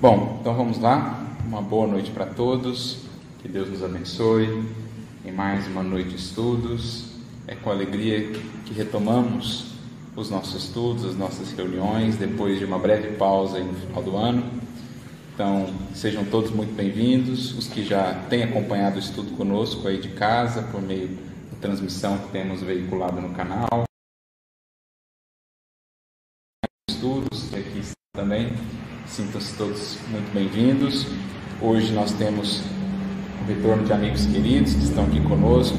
Bom, então vamos lá. Uma boa noite para todos. Que Deus nos abençoe em mais uma noite de estudos. É com alegria que retomamos os nossos estudos, as nossas reuniões, depois de uma breve pausa no final do ano. Então, sejam todos muito bem-vindos. Os que já têm acompanhado o estudo conosco aí de casa, por meio da transmissão que temos veiculado no canal. Estudos, aqui também Sintam-se todos muito bem-vindos. Hoje nós temos o retorno de amigos queridos que estão aqui conosco,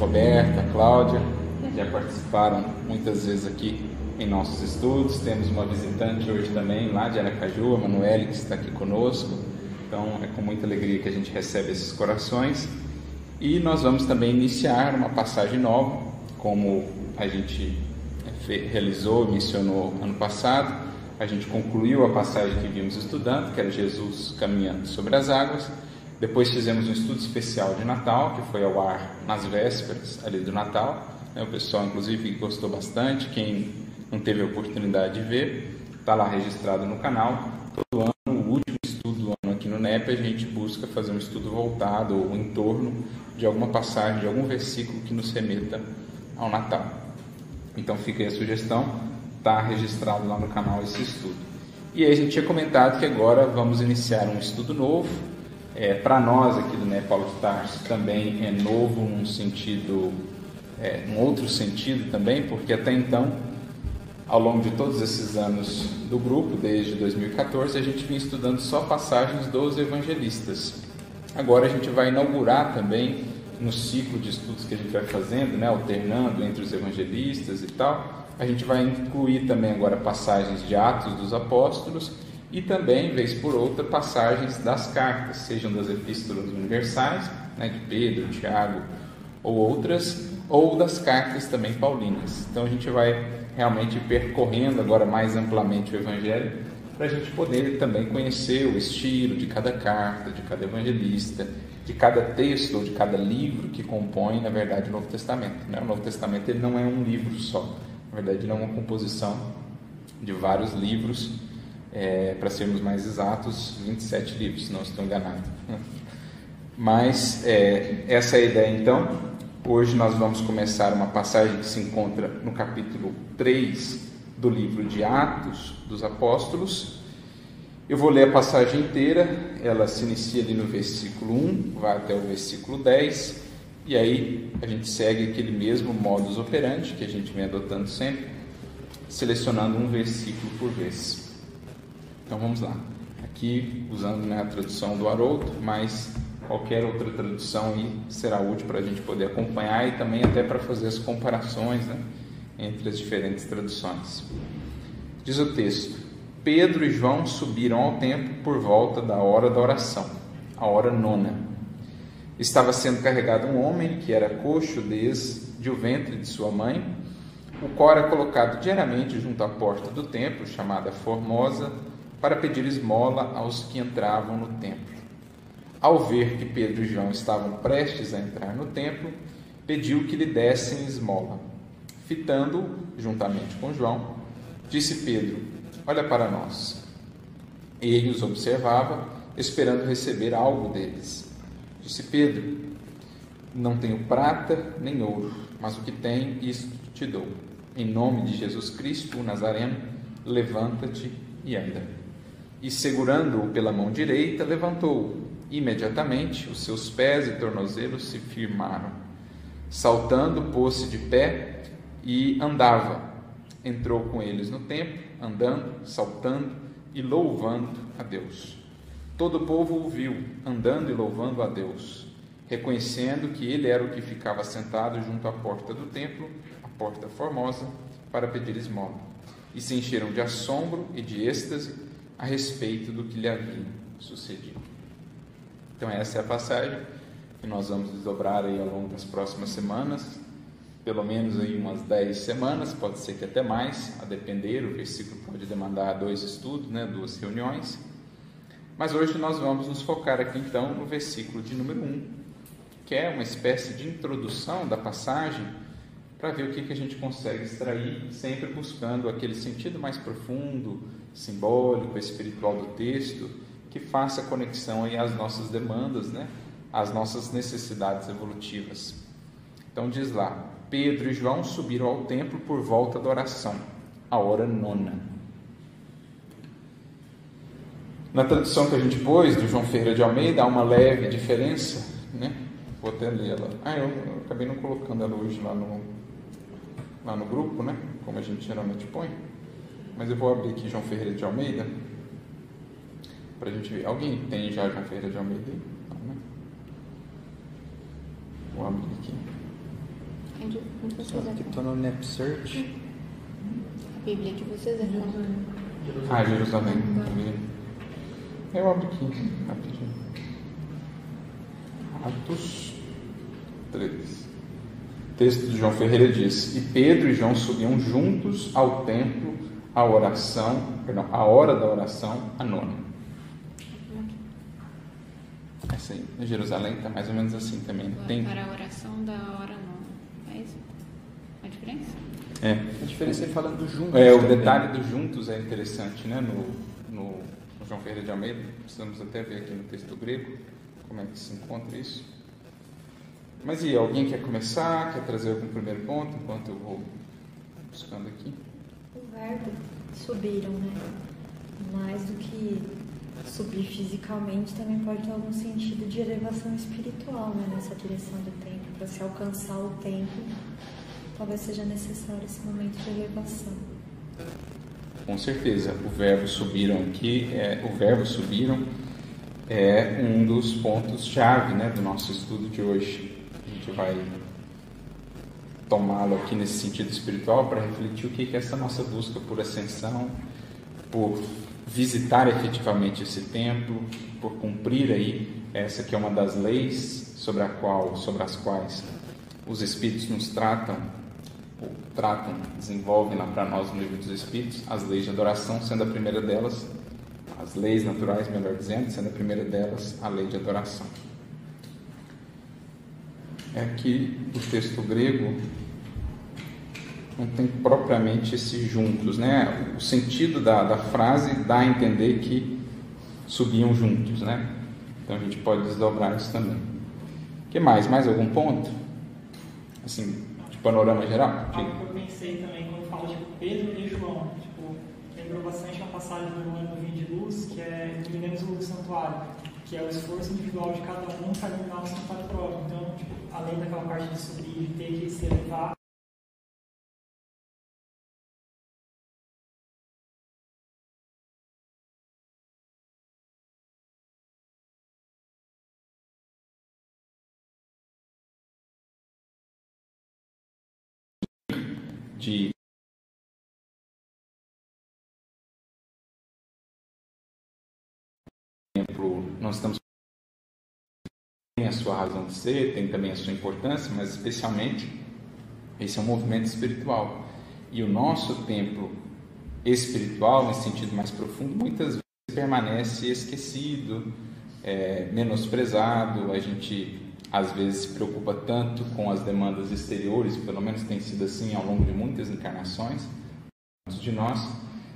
Roberta, Cláudia, já participaram muitas vezes aqui em nossos estudos. Temos uma visitante hoje também lá de Aracaju, a Manuele, que está aqui conosco. Então é com muita alegria que a gente recebe esses corações. E nós vamos também iniciar uma passagem nova, como a gente realizou, mencionou ano passado a gente concluiu a passagem que vimos estudando, que era Jesus caminhando sobre as águas. Depois fizemos um estudo especial de Natal, que foi ao ar nas vésperas ali do Natal. O pessoal, inclusive, gostou bastante. Quem não teve a oportunidade de ver, está lá registrado no canal. Todo ano, o último estudo do ano aqui no NEP, a gente busca fazer um estudo voltado ou em torno de alguma passagem, de algum versículo que nos remeta ao Natal. Então fica aí a sugestão está registrado lá no canal esse estudo. E aí a gente tinha comentado que agora vamos iniciar um estudo novo. É, Para nós aqui do NEP Paulo de Tarso também é novo num sentido, é, um outro sentido também, porque até então, ao longo de todos esses anos do grupo, desde 2014, a gente vinha estudando só passagens dos evangelistas. Agora a gente vai inaugurar também no ciclo de estudos que a gente vai fazendo, né, alternando entre os evangelistas e tal, a gente vai incluir também agora passagens de Atos dos Apóstolos e também, vez por outra, passagens das cartas, sejam das epístolas universais, né, de Pedro, Tiago ou outras, ou das cartas também paulinas. Então a gente vai realmente percorrendo agora mais amplamente o Evangelho para a gente poder também conhecer o estilo de cada carta, de cada evangelista, de cada texto ou de cada livro que compõe, na verdade, o Novo Testamento. Né? O Novo Testamento ele não é um livro só. Na verdade, não é uma composição de vários livros, é, para sermos mais exatos, 27 livros, se não estou enganado. Mas é, essa é a ideia então. Hoje nós vamos começar uma passagem que se encontra no capítulo 3 do livro de Atos dos Apóstolos. Eu vou ler a passagem inteira, ela se inicia ali no versículo 1, vai até o versículo 10 e aí a gente segue aquele mesmo modus operandi que a gente vem adotando sempre, selecionando um versículo por vez. Então vamos lá. Aqui usando né, a tradução do Haroldo, mas qualquer outra tradução aí será útil para a gente poder acompanhar e também até para fazer as comparações né, entre as diferentes traduções. Diz o texto: Pedro e João subiram ao templo por volta da hora da oração, a hora nona Estava sendo carregado um homem que era coxo desde o ventre de sua mãe, o qual era colocado diariamente junto à porta do templo, chamada Formosa, para pedir esmola aos que entravam no templo. Ao ver que Pedro e João estavam prestes a entrar no templo, pediu que lhe dessem esmola. Fitando, juntamente com João, disse Pedro: Olha para nós. Ele os observava, esperando receber algo deles. Disse Pedro: Não tenho prata nem ouro, mas o que tenho, isso te dou. Em nome de Jesus Cristo, o Nazareno, levanta-te e anda. E segurando-o pela mão direita, levantou-o. Imediatamente os seus pés e tornozelos se firmaram. Saltando, pôs-se de pé e andava. Entrou com eles no templo, andando, saltando e louvando a Deus. Todo o povo o viu, andando e louvando a Deus, reconhecendo que ele era o que ficava sentado junto à porta do templo, a porta formosa, para pedir esmola. E se encheram de assombro e de êxtase a respeito do que lhe havia sucedido. Então, essa é a passagem que nós vamos desdobrar aí ao longo das próximas semanas, pelo menos aí umas 10 semanas, pode ser que até mais, a depender, o versículo pode demandar dois estudos, né, duas reuniões. Mas hoje nós vamos nos focar aqui então no versículo de número 1, que é uma espécie de introdução da passagem para ver o que, que a gente consegue extrair, sempre buscando aquele sentido mais profundo, simbólico, espiritual do texto, que faça conexão aí às nossas demandas, né? às nossas necessidades evolutivas. Então diz lá, Pedro e João subiram ao templo por volta da oração, a hora nona. Na tradução que a gente pôs, do João Ferreira de Almeida, há uma leve diferença, né? Vou até lê-la. Ah, eu, eu, acabei não colocando ela hoje lá no, lá no grupo, né? Como a gente geralmente põe. Mas eu vou abrir aqui João Ferreira de Almeida para a gente ver. Alguém tem já João Ferreira de Almeida? Não, né? Vou abrir aqui. Estou no Nep Search. A Bíblia de vocês é Ah, Jerusalém. Eu abro aqui rapidinho. Atos 3. O texto de João Ferreira diz: E Pedro e João subiam juntos ao templo a oração, perdão, a hora da oração, a nona. Essa aí, em Jerusalém está mais ou menos assim também. Tem... Para a oração da hora nona. É isso? A diferença? É. A diferença é falando juntos. É, o também. detalhe do juntos é interessante, né? No, no João Ferreira de Almeida, precisamos até ver aqui no texto grego como é que se encontra isso. Mas e alguém quer começar? Quer trazer algum primeiro ponto enquanto eu vou buscando aqui? O verbo subiram, né? Mais do que subir fisicamente, também pode ter algum sentido de elevação espiritual, né? Nessa direção do tempo. Para se alcançar o tempo, talvez seja necessário esse momento de elevação. Com certeza, o verbo subiram aqui, é, o verbo subiram é um dos pontos chave, né, do nosso estudo de hoje. A gente vai tomá-lo aqui nesse sentido espiritual para refletir o que é essa nossa busca por ascensão, por visitar efetivamente esse templo, por cumprir aí essa que é uma das leis sobre a qual, sobre as quais os espíritos nos tratam, ou tratam, desenvolvem lá para nós no livro dos espíritos, as leis de adoração, sendo a primeira delas as leis naturais, melhor dizendo, sendo a primeira delas a lei de adoração. É que o texto grego não tem propriamente esses juntos, né? O sentido da, da frase dá a entender que subiam juntos, né? Então a gente pode desdobrar isso também. O que mais? Mais algum ponto? Assim, panorama geral? Algo eu pensei também quando fala de Pedro e João. Tipo, lembrou bastante a passagem do no Vinho de Luz, que é Iluminemos o Santuário, que é o esforço individual de cada um para iluminar o santuário próprio. Então, tipo, além daquela parte de subir, de ter que se elevar, de exemplo, nós estamos tem a sua razão de ser, tem também a sua importância, mas especialmente esse é um movimento espiritual. E o nosso templo espiritual, nesse sentido mais profundo, muitas vezes permanece esquecido, é, menosprezado. A gente às vezes se preocupa tanto com as demandas exteriores, pelo menos tem sido assim ao longo de muitas encarnações, muitos de nós,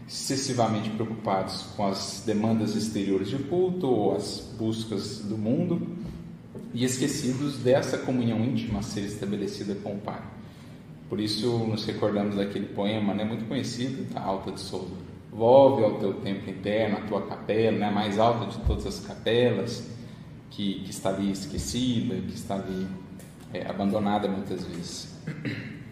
excessivamente preocupados com as demandas exteriores de culto ou as buscas do mundo e esquecidos dessa comunhão íntima a ser estabelecida com o Pai. Por isso nos recordamos daquele poema, né, muito conhecido, da Alta de Souza. Volve ao teu templo interno, a tua capela, né, mais alta de todas as capelas, que, que está ali esquecida, que está ali é, abandonada muitas vezes.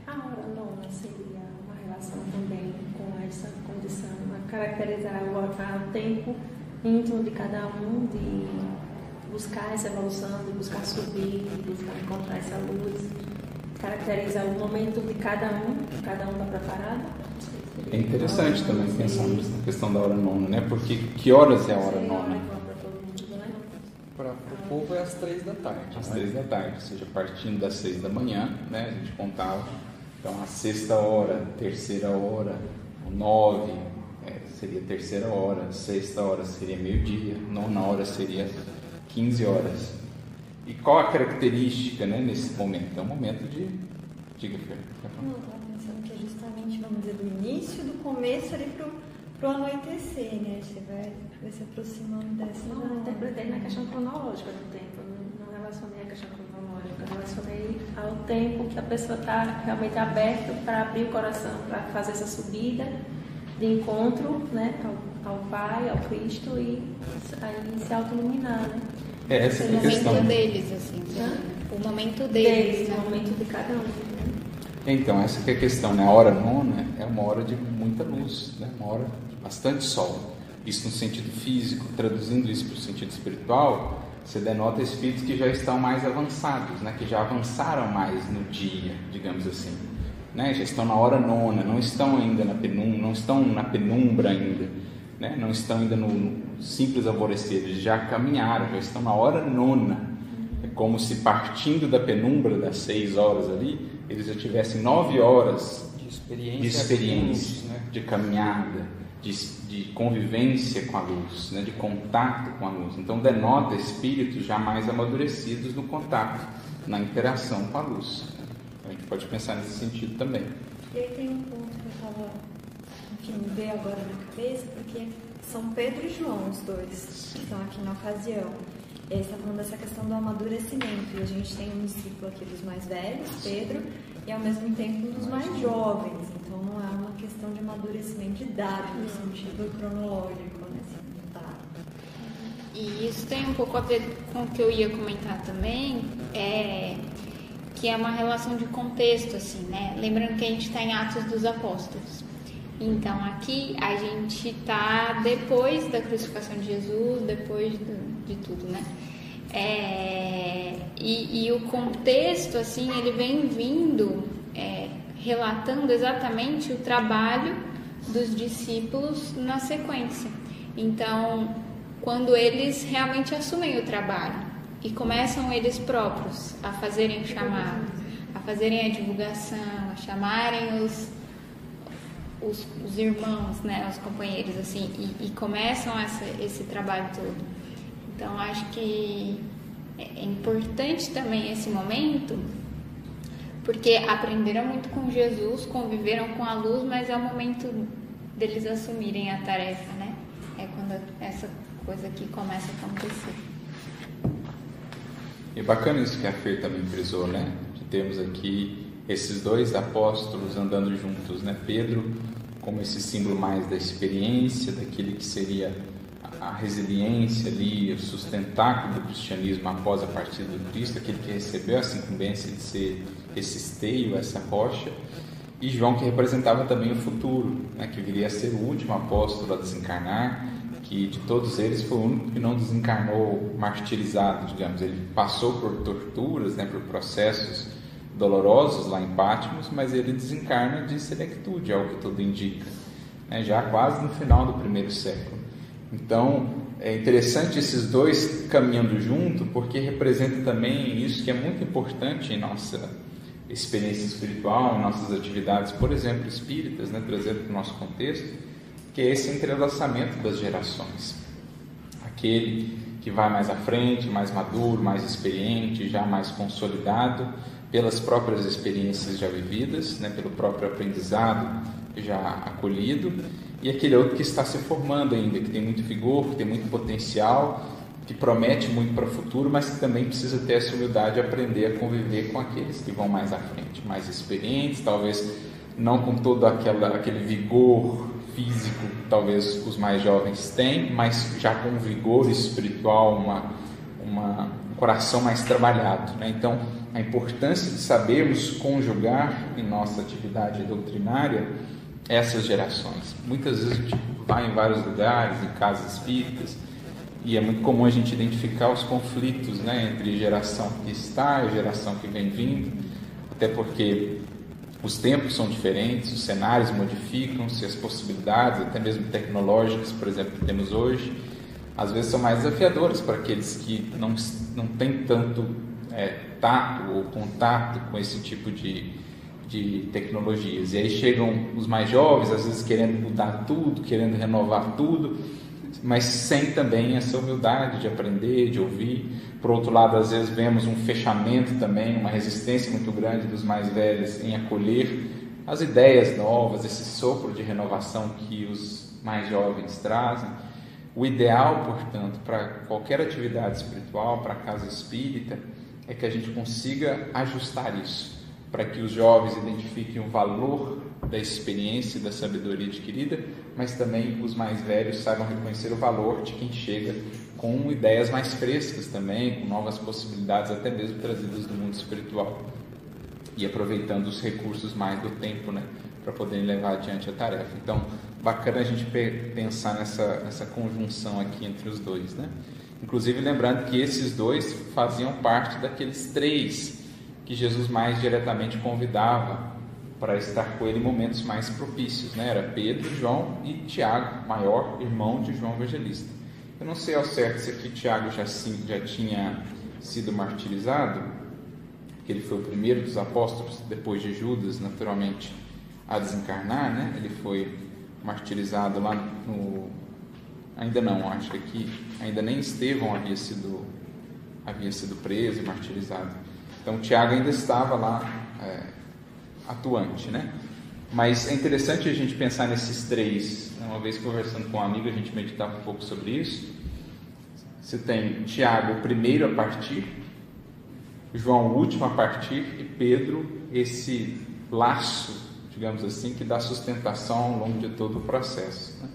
A hora nona seria uma relação também com essa condição, a caracterizar o, o tempo íntimo de cada um, de buscar essa evolução, de buscar subir, de buscar encontrar essa luz, caracterizar o momento de cada um, cada um está preparado. É interessante também pensarmos na questão da hora nona, né? Porque que horas é a hora nona? Para o povo é às três da tarde. Às né? três da tarde, ou seja, partindo das seis da manhã, né? A gente contava. Então, a sexta hora, terceira hora, nove é, seria terceira hora, sexta hora seria meio-dia, nona hora seria 15 horas. E qual a característica né, nesse momento? É um momento de. Diga, Fer. Não, estava pensando que é justamente, vamos dizer, do início, do começo ali para pro anoitecer, né? Você vai, vai se aproximando dessa. Não, eu interpretei na questão cronológica do tempo, não, não relacionei a questão cronológica, relacionei ao tempo que a pessoa está realmente aberta para abrir o coração, para fazer essa subida de encontro né, ao, ao Pai, ao Cristo e aí se auto-iluminar, né? É, essa é O a momento questão. deles, assim. Hã? O momento Deles, deles. o né? momento de cada um. né? Então, essa que é a questão, né? A hora nona é uma hora de muita luz, né? Uma hora de bastante sol. Isso no sentido físico, traduzindo isso para o sentido espiritual, você denota espíritos que já estão mais avançados, né? Que já avançaram mais no dia, digamos assim. Né? Já estão na hora nona, não estão ainda na penumbra, não estão na penumbra ainda, né? Não estão ainda no, simples alvorecer, eles já caminharam, já estão na hora nona. É como se partindo da penumbra das seis horas ali, eles já tivessem nove horas De experiência. de experiência, né? de caminhada, de, de convivência com a luz, né? de contato com a luz. Então denota espíritos já mais amadurecidos no contato, na interação com a luz. A gente pode pensar nesse sentido também. E aí tem um ponto que eu estava, enfim, me veio agora na cabeça, porque são Pedro e João, os dois, que estão aqui na ocasião. E aí está falando dessa questão do amadurecimento. E a gente tem um discípulo aqui dos mais velhos, Pedro, e ao mesmo tempo dos mais jovens. Então não é uma questão de amadurecimento de idade, no sentido cronológico, né? Assim, tá. E isso tem um pouco a ver com o que eu ia comentar também, é, que é uma relação de contexto, assim, né? Lembrando que a gente está em Atos dos Apóstolos. Então aqui a gente está depois da crucificação de Jesus, depois do- de tudo, né? É, e, e o contexto, assim, ele vem vindo, é, relatando exatamente o trabalho dos discípulos na sequência. Então, quando eles realmente assumem o trabalho e começam eles próprios a fazerem o chamado, a fazerem a divulgação, a chamarem os, os, os irmãos, né, os companheiros, assim, e, e começam essa, esse trabalho todo. Então, acho que é é importante também esse momento, porque aprenderam muito com Jesus, conviveram com a luz, mas é o momento deles assumirem a tarefa, né? É quando essa coisa aqui começa a acontecer. E bacana isso que a Fer também frisou, né? De termos aqui esses dois apóstolos andando juntos, né? Pedro como esse símbolo mais da experiência, daquele que seria a resiliência ali, o sustentáculo do cristianismo após a partida do Cristo, aquele que recebeu essa incumbência de ser esse esteio, essa rocha. E João que representava também o futuro, né? Que viria a ser o último apóstolo a desencarnar, que de todos eles foi o único que não desencarnou martirizado, digamos. Ele passou por torturas, né, por processos dolorosos lá em Patmos, mas ele desencarna de selectude, é o que tudo indica, né, já quase no final do primeiro século. Então, é interessante esses dois caminhando junto, porque representa também isso que é muito importante em nossa experiência espiritual, em nossas atividades, por exemplo, espíritas, né, trazendo para o nosso contexto, que é esse entrelaçamento das gerações. Aquele que vai mais à frente, mais maduro, mais experiente, já mais consolidado pelas próprias experiências já vividas, né, pelo próprio aprendizado já acolhido, e aquele outro que está se formando ainda, que tem muito vigor, que tem muito potencial, que promete muito para o futuro, mas que também precisa ter essa humildade de aprender a conviver com aqueles que vão mais à frente, mais experientes, talvez não com todo aquela, aquele vigor físico que talvez os mais jovens têm, mas já com um vigor espiritual, uma, uma, um coração mais trabalhado. Né? Então, a importância de sabermos conjugar em nossa atividade doutrinária essas gerações. Muitas vezes a gente vai em vários lugares, em casas espíritas, e é muito comum a gente identificar os conflitos né, entre geração que está e geração que vem vindo, até porque os tempos são diferentes, os cenários modificam-se, as possibilidades, até mesmo tecnológicas, por exemplo, que temos hoje, às vezes são mais desafiadoras para aqueles que não, não têm tanto é, tato ou contato com esse tipo de, de tecnologias. E aí chegam os mais jovens, às vezes querendo mudar tudo, querendo renovar tudo, mas sem também essa humildade de aprender, de ouvir. Por outro lado, às vezes vemos um fechamento também, uma resistência muito grande dos mais velhos em acolher as ideias novas, esse sopro de renovação que os mais jovens trazem. O ideal, portanto, para qualquer atividade espiritual, para a casa espírita, é que a gente consiga ajustar isso, para que os jovens identifiquem o valor da experiência e da sabedoria adquirida, mas também os mais velhos saibam reconhecer o valor de quem chega com ideias mais frescas também, com novas possibilidades, até mesmo trazidas do mundo espiritual, e aproveitando os recursos mais do tempo, né, para poderem levar adiante a tarefa. Então, bacana a gente pensar nessa, nessa conjunção aqui entre os dois, né? Inclusive lembrando que esses dois faziam parte daqueles três que Jesus mais diretamente convidava para estar com ele em momentos mais propícios, né? Era Pedro, João e Tiago, maior irmão de João Evangelista. Eu não sei ao certo se aqui Tiago já, já tinha sido martirizado, que ele foi o primeiro dos apóstolos, depois de Judas, naturalmente, a desencarnar, né? Ele foi martirizado lá no. Ainda não, acho que aqui, ainda nem Estevão havia sido, havia sido preso e martirizado. Então Tiago ainda estava lá é, atuante, né? Mas é interessante a gente pensar nesses três. Né? Uma vez conversando com um amigo, a gente meditava um pouco sobre isso. Você tem Tiago, primeiro a partir, João, o último a partir, e Pedro, esse laço, digamos assim, que dá sustentação ao longo de todo o processo. Né?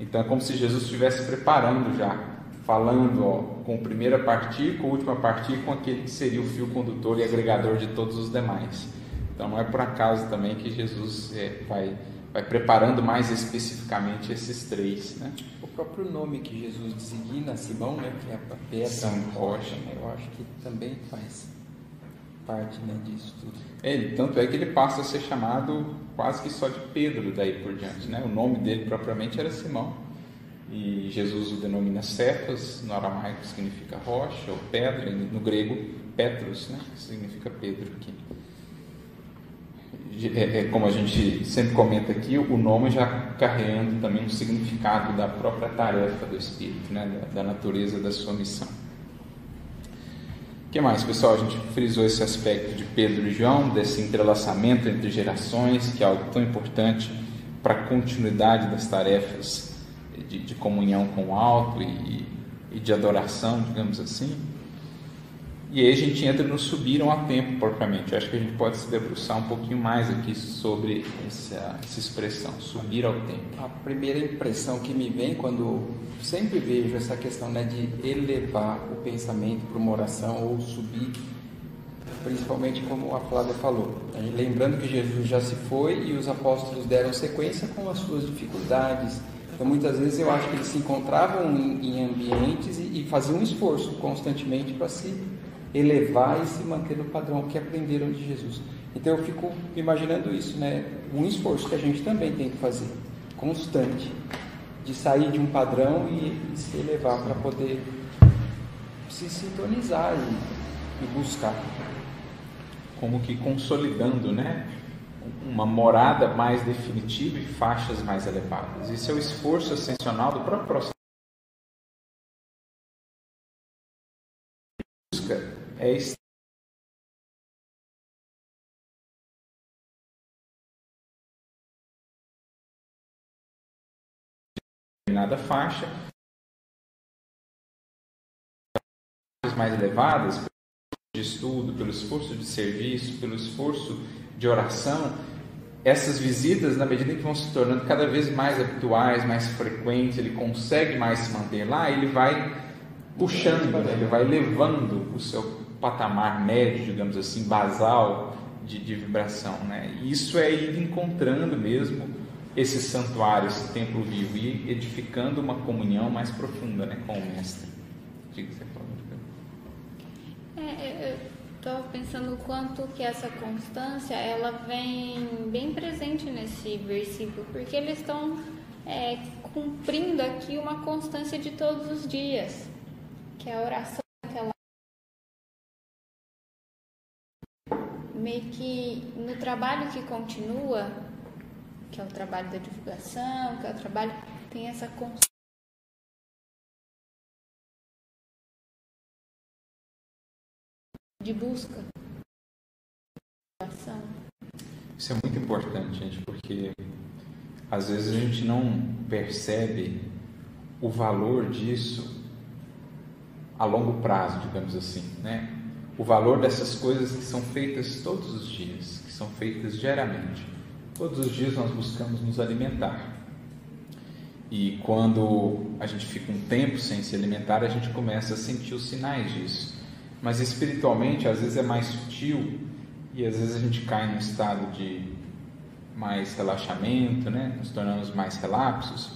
Então é como se Jesus estivesse preparando já, falando ó, com o primeiro a partir, com o último a partir, com aquele que seria o fio condutor e agregador de todos os demais. Então não é por acaso também que Jesus é, vai, vai preparando mais especificamente esses três. Né? O próprio nome que Jesus designa Simão, né, que é a pedra, São Rocha, né, eu acho que também faz parte né, disso tudo. Ele, tanto é que ele passa a ser chamado quase que só de Pedro daí por diante. Né? O nome dele propriamente era Simão. E Jesus o denomina Cefas, no aramaico significa rocha ou pedra, no grego Petros, né? que significa Pedro aqui é, é, como a gente sempre comenta aqui, o nome já carregando também um significado da própria tarefa do Espírito, né? da, da natureza da sua missão. O que mais, pessoal? A gente frisou esse aspecto de Pedro e João, desse entrelaçamento entre gerações, que é algo tão importante para a continuidade das tarefas de, de comunhão com o alto e, e de adoração, digamos assim. E aí a gente entra no subiram a tempo propriamente. Eu acho que a gente pode se debruçar um pouquinho mais aqui sobre essa, essa expressão, subir ao tempo. A primeira impressão que me vem quando sempre vejo essa questão né, de elevar o pensamento para uma oração ou subir, principalmente como a Flávia falou. Lembrando que Jesus já se foi e os apóstolos deram sequência com as suas dificuldades. Então, muitas vezes eu acho que eles se encontravam em, em ambientes e, e faziam um esforço constantemente para se elevar e se manter no padrão que aprenderam de Jesus. Então eu fico imaginando isso, né? Um esforço que a gente também tem que fazer, constante, de sair de um padrão e, e se elevar para poder se sintonizar e, e buscar. Como que consolidando, né? Uma morada mais definitiva e faixas mais elevadas. Isso é o esforço ascensional do próprio processo. é determinada faixa mais elevadas de estudo, pelo esforço de serviço, pelo esforço de oração, essas visitas, na medida em que vão se tornando cada vez mais habituais, mais frequentes, ele consegue mais se manter lá, ele vai puxando, né? ele vai levando o seu patamar médio, digamos assim, basal de, de vibração. Né? E isso é ir encontrando mesmo esse santuário, esse templo vivo e edificando uma comunhão mais profunda né, com o Mestre. Diga estou pensando o quanto que essa constância ela vem bem presente nesse versículo, porque eles estão é, cumprindo aqui uma constância de todos os dias, que é a oração meio que no trabalho que continua, que é o trabalho da divulgação, que é o trabalho, tem essa de busca. Isso é muito importante, gente, porque às vezes a gente não percebe o valor disso a longo prazo, digamos assim, né? O valor dessas coisas que são feitas todos os dias, que são feitas diariamente. Todos os dias nós buscamos nos alimentar. E quando a gente fica um tempo sem se alimentar, a gente começa a sentir os sinais disso. Mas espiritualmente, às vezes é mais sutil e às vezes a gente cai num estado de mais relaxamento, né? Nos tornamos mais relapsos.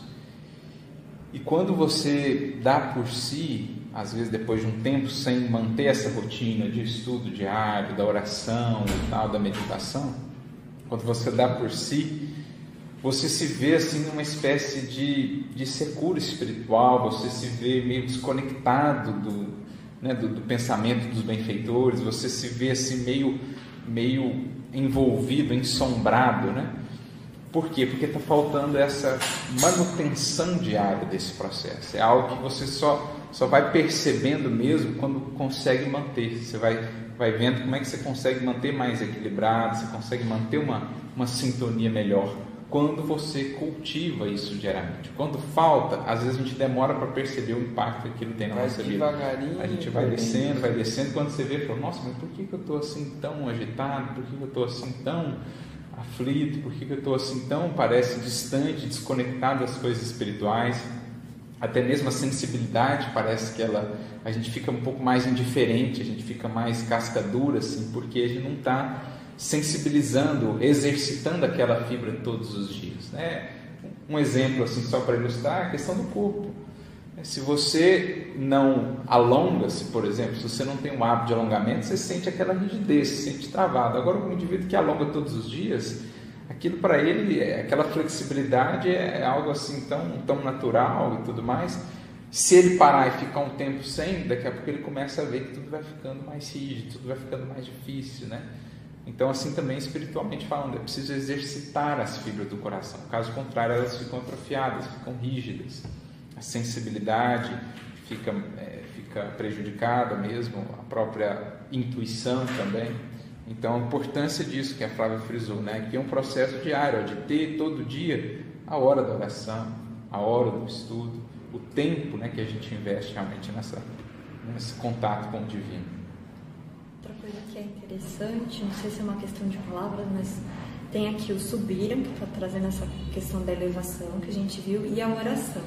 E quando você dá por si, às vezes depois de um tempo sem manter essa rotina de estudo diário, da oração e tal, da meditação, quando você dá por si, você se vê assim numa espécie de, de secura espiritual, você se vê meio desconectado do, né, do, do, pensamento dos benfeitores, você se vê assim meio, meio envolvido, ensombrado, né? Por quê? Porque está faltando essa manutenção diária desse processo. É algo que você só, só vai percebendo mesmo quando consegue manter. Você vai, vai vendo como é que você consegue manter mais equilibrado, você consegue manter uma, uma sintonia melhor quando você cultiva isso diariamente. Quando falta, às vezes a gente demora para perceber o impacto que ele tem na vai nossa vida. A gente vai descendo, vai descendo, quando você vê, fala, nossa, mas por que, que eu estou assim tão agitado? Por que, que eu estou assim tão aflito? Por que, que eu estou assim tão, parece, distante, desconectado das coisas espirituais? Até mesmo a sensibilidade parece que ela, a gente fica um pouco mais indiferente, a gente fica mais casca dura, assim, porque a gente não está sensibilizando, exercitando aquela fibra todos os dias. Né? Um exemplo assim só para ilustrar é a questão do corpo. Se você não alonga-se, por exemplo, se você não tem um hábito de alongamento, você sente aquela rigidez, se sente travado. Agora, um indivíduo que alonga todos os dias, aquilo para ele, aquela flexibilidade é algo assim tão, tão natural e tudo mais. Se ele parar e ficar um tempo sem, daqui a pouco ele começa a ver que tudo vai ficando mais rígido, tudo vai ficando mais difícil, né? Então, assim também espiritualmente falando, é preciso exercitar as fibras do coração. Caso contrário, elas ficam atrofiadas, ficam rígidas. A sensibilidade fica, é, fica prejudicada mesmo, a própria intuição também. Então, a importância disso que a Flávia frisou, né? que é um processo diário, de ter todo dia a hora da oração, a hora do estudo, o tempo né, que a gente investe realmente nessa, nesse contato com o divino que é interessante, não sei se é uma questão de palavras, mas tem aqui o subiram, que está trazendo essa questão da elevação que a gente viu, e a oração.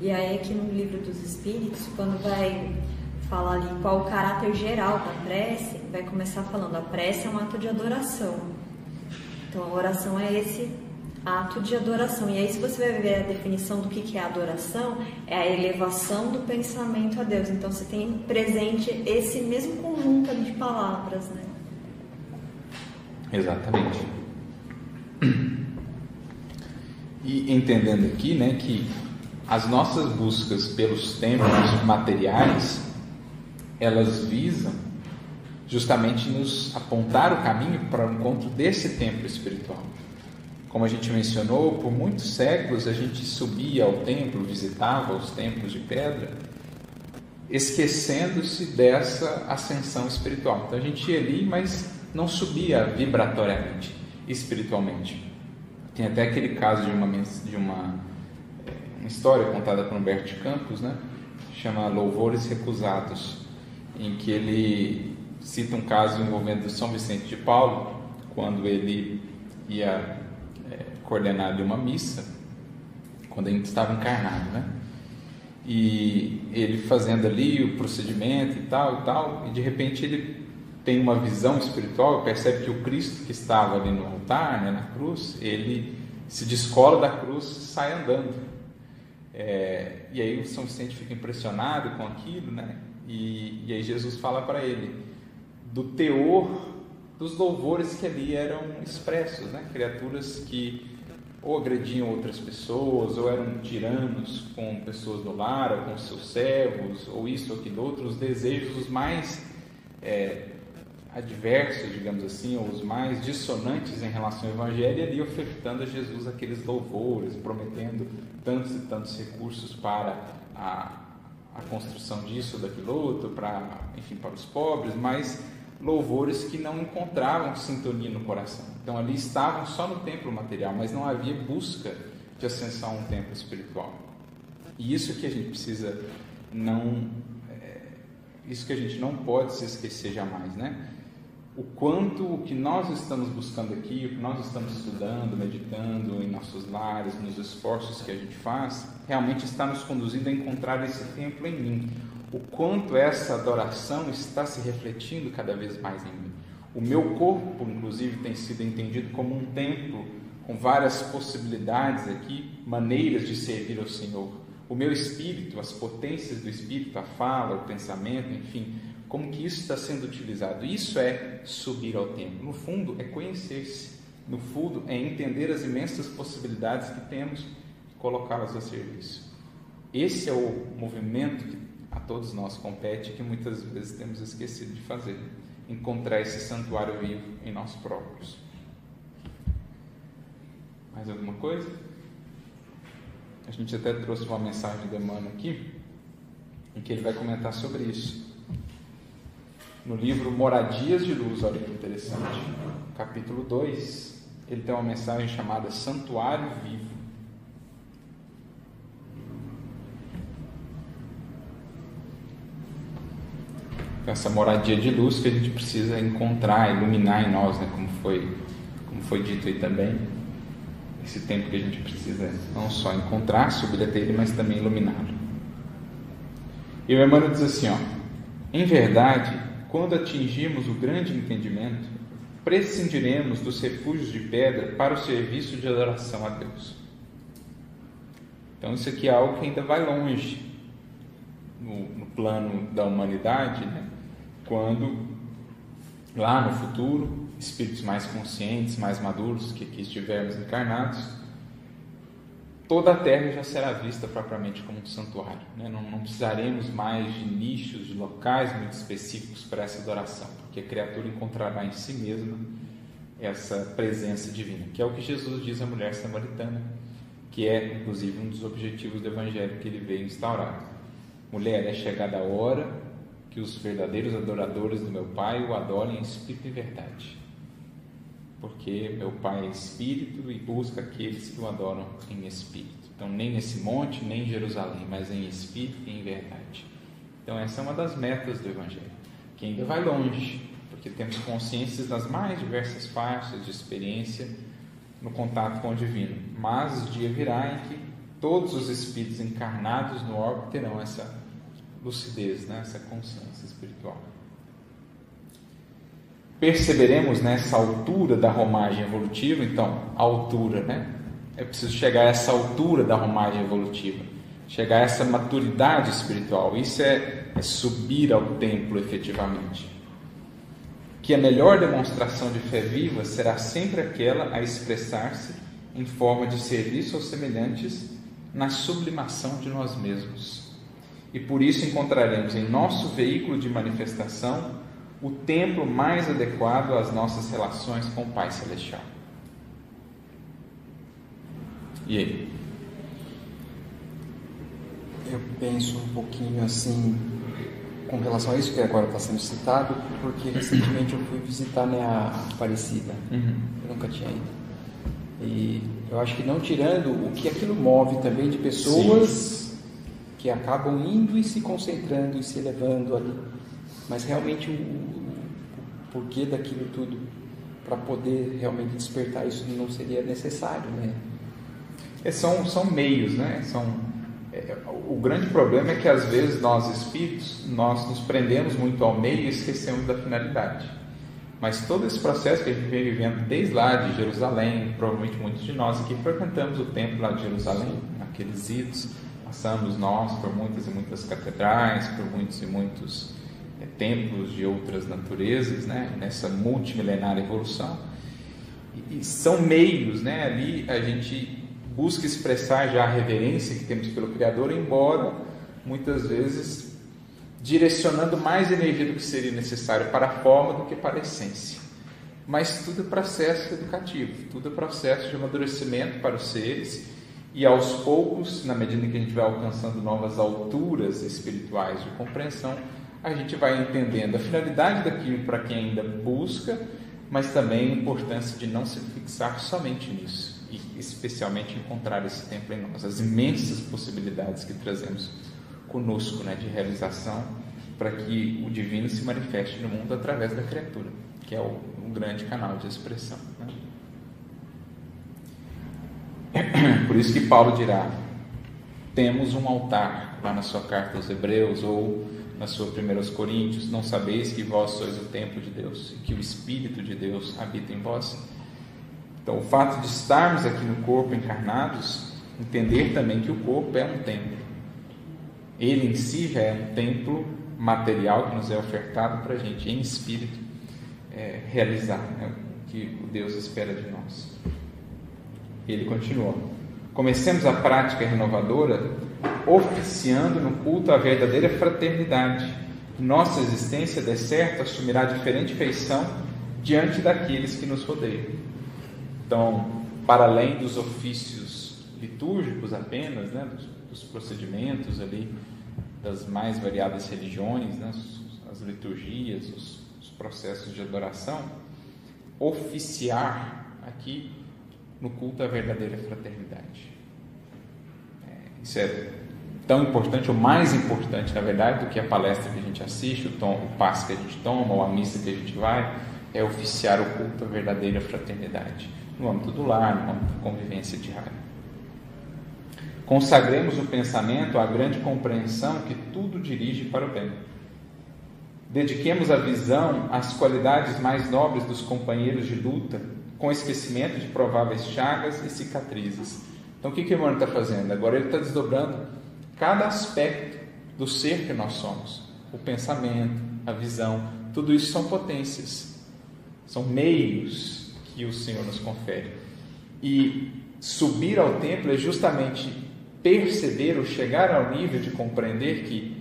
E aí aqui no livro dos Espíritos, quando vai falar ali qual o caráter geral da prece, vai começar falando a prece é um ato de adoração. Então a oração é esse ato de adoração. E aí, se você vai ver a definição do que é adoração, é a elevação do pensamento a Deus. Então, você tem presente esse mesmo conjunto de palavras, né? Exatamente. E entendendo aqui, né, que as nossas buscas pelos templos materiais, elas visam justamente nos apontar o caminho para o encontro desse templo espiritual. Como a gente mencionou, por muitos séculos a gente subia ao templo, visitava os templos de pedra, esquecendo-se dessa ascensão espiritual. Então a gente ia ali, mas não subia vibratoriamente, espiritualmente. Tem até aquele caso de uma, de uma, uma história contada por Humberto Campos, né? chama Louvores Recusados, em que ele cita um caso envolvendo São Vicente de Paulo, quando ele ia coordenado uma missa, quando a gente estava encarnado, né? E ele fazendo ali o procedimento e tal e tal, e de repente ele tem uma visão espiritual, percebe que o Cristo que estava ali no altar, né, na cruz, ele se descola da cruz e sai andando. É, e aí o São Vicente fica impressionado com aquilo, né? E, e aí Jesus fala para ele do teor dos louvores que ali eram expressos, né? Criaturas que ou agrediam outras pessoas, ou eram tiranos com pessoas do lar, ou com seus servos, ou isso ou aquilo. Outro, os desejos os mais é, adversos, digamos assim, ou os mais dissonantes em relação ao Evangelho, e ali ofertando a Jesus aqueles louvores, prometendo tantos e tantos recursos para a, a construção disso daquilo outro, para, enfim, para os pobres, mas louvores que não encontravam sintonia no coração. Então ali estavam só no templo material, mas não havia busca de ascensão a um templo espiritual. E isso que a gente precisa não. É, isso que a gente não pode se esquecer jamais, né? O quanto o que nós estamos buscando aqui, o que nós estamos estudando, meditando em nossos lares, nos esforços que a gente faz, realmente está nos conduzindo a encontrar esse templo em mim. O quanto essa adoração está se refletindo cada vez mais em mim. O meu corpo, inclusive, tem sido entendido como um templo com várias possibilidades aqui, maneiras de servir ao Senhor. O meu espírito, as potências do espírito, a fala, o pensamento, enfim, como que isso está sendo utilizado. Isso é subir ao templo. No fundo, é conhecer-se. No fundo, é entender as imensas possibilidades que temos e colocá-las a serviço. Esse é o movimento que a todos nós compete que muitas vezes temos esquecido de fazer. Encontrar esse santuário vivo em nós próprios. Mais alguma coisa? A gente até trouxe uma mensagem de Emmanuel aqui, em que ele vai comentar sobre isso. No livro Moradias de Luz, olha que interessante, capítulo 2, ele tem uma mensagem chamada Santuário Vivo. Essa moradia de luz que a gente precisa encontrar, iluminar em nós, né? como, foi, como foi dito aí também esse tempo que a gente precisa não só encontrar, subir até ele, mas também iluminá-lo. E o Emmanuel diz assim, ó, em verdade, quando atingimos o grande entendimento, prescindiremos dos refúgios de pedra para o serviço de adoração a Deus. Então isso aqui é algo que ainda vai longe no, no plano da humanidade, né? Quando lá no futuro espíritos mais conscientes, mais maduros que aqui estivermos encarnados, toda a Terra já será vista propriamente como um santuário. Né? Não, não, precisaremos mais de nichos, de locais muito específicos para essa adoração, porque a criatura encontrará em si mesma essa presença divina, que é o que Jesus diz à mulher samaritana, que é inclusive um dos objetivos do Evangelho que ele veio instaurar. Mulher, é chegada a hora que os verdadeiros adoradores do meu Pai o adorem em espírito e verdade porque meu Pai é Espírito e busca aqueles que o adoram em Espírito. Então, nem nesse monte, nem em Jerusalém, mas em Espírito e em verdade. Então, essa é uma das metas do Evangelho, que ainda vai longe, porque temos consciências das mais diversas faixas de experiência no contato com o Divino. Mas o dia virá em que todos os espíritos encarnados no orbe terão essa lucidez, né? essa consciência espiritual perceberemos nessa altura da romagem evolutiva, então, altura, né? É preciso chegar a essa altura da romagem evolutiva, chegar a essa maturidade espiritual. Isso é, é subir ao templo efetivamente. Que a melhor demonstração de fé viva será sempre aquela a expressar-se em forma de serviço aos semelhantes na sublimação de nós mesmos. E por isso encontraremos em nosso veículo de manifestação o templo mais adequado às nossas relações com o Pai Celestial. E aí? Eu penso um pouquinho assim com relação a isso que agora está sendo citado, porque recentemente eu fui visitar né, a Aparecida. Uhum. Eu nunca tinha ido. E eu acho que não tirando o que aquilo move também de pessoas Sim. Que acabam indo e se concentrando e se elevando ali mas realmente o, o porquê daquilo tudo para poder realmente despertar isso não seria necessário, né? É, são, são meios, né? São, é, o grande problema é que às vezes nós espíritos nós nos prendemos muito ao meio e esquecemos da finalidade. Mas todo esse processo que a gente vem vivendo desde lá de Jerusalém, provavelmente muitos de nós aqui frequentamos o templo lá de Jerusalém, naqueles idos, passamos nós por muitas e muitas catedrais, por muitos e muitos é, templos de outras naturezas, né, nessa multimilenária evolução. E, e são meios, né, ali a gente busca expressar já a reverência que temos pelo Criador, embora muitas vezes direcionando mais energia do que seria necessário para a forma do que para a essência. Mas tudo é processo educativo, tudo é processo de amadurecimento para os seres e aos poucos, na medida que a gente vai alcançando novas alturas espirituais de compreensão, a gente vai entendendo a finalidade daquilo para quem ainda busca, mas também a importância de não se fixar somente nisso e especialmente encontrar esse templo em nós, as imensas possibilidades que trazemos conosco né, de realização para que o divino se manifeste no mundo através da criatura, que é o, um grande canal de expressão. Né? Por isso que Paulo dirá: temos um altar lá na sua carta aos Hebreus ou na sua 1 Coríntios, não sabeis que vós sois o templo de Deus e que o Espírito de Deus habita em vós? Então, o fato de estarmos aqui no corpo encarnados, entender também que o corpo é um templo. Ele em si já é um templo material que nos é ofertado para a gente, em espírito, é, realizar né, o que Deus espera de nós. Ele continua: Comecemos a prática renovadora oficiando no culto a verdadeira fraternidade. Nossa existência, de certo, assumirá diferente feição diante daqueles que nos rodeiam. Então, para além dos ofícios litúrgicos apenas, né, dos, dos procedimentos ali das mais variadas religiões, né, as liturgias, os, os processos de adoração, oficiar aqui no culto à verdadeira fraternidade. É, isso é tão importante, ou mais importante, na verdade, do que a palestra que a gente assiste, o, tom, o passo que a gente toma, ou a missa que a gente vai, é oficiar o culto à verdadeira fraternidade, no âmbito do lar, no âmbito da convivência diária. Consagremos o pensamento à grande compreensão que tudo dirige para o bem. Dediquemos a visão às qualidades mais nobres dos companheiros de luta, com esquecimento de prováveis chagas e cicatrizes. Então, o que, que irmão está fazendo? Agora ele está desdobrando cada aspecto do ser que nós somos: o pensamento, a visão, tudo isso são potências, são meios que o Senhor nos confere. E subir ao templo é justamente perceber ou chegar ao nível de compreender que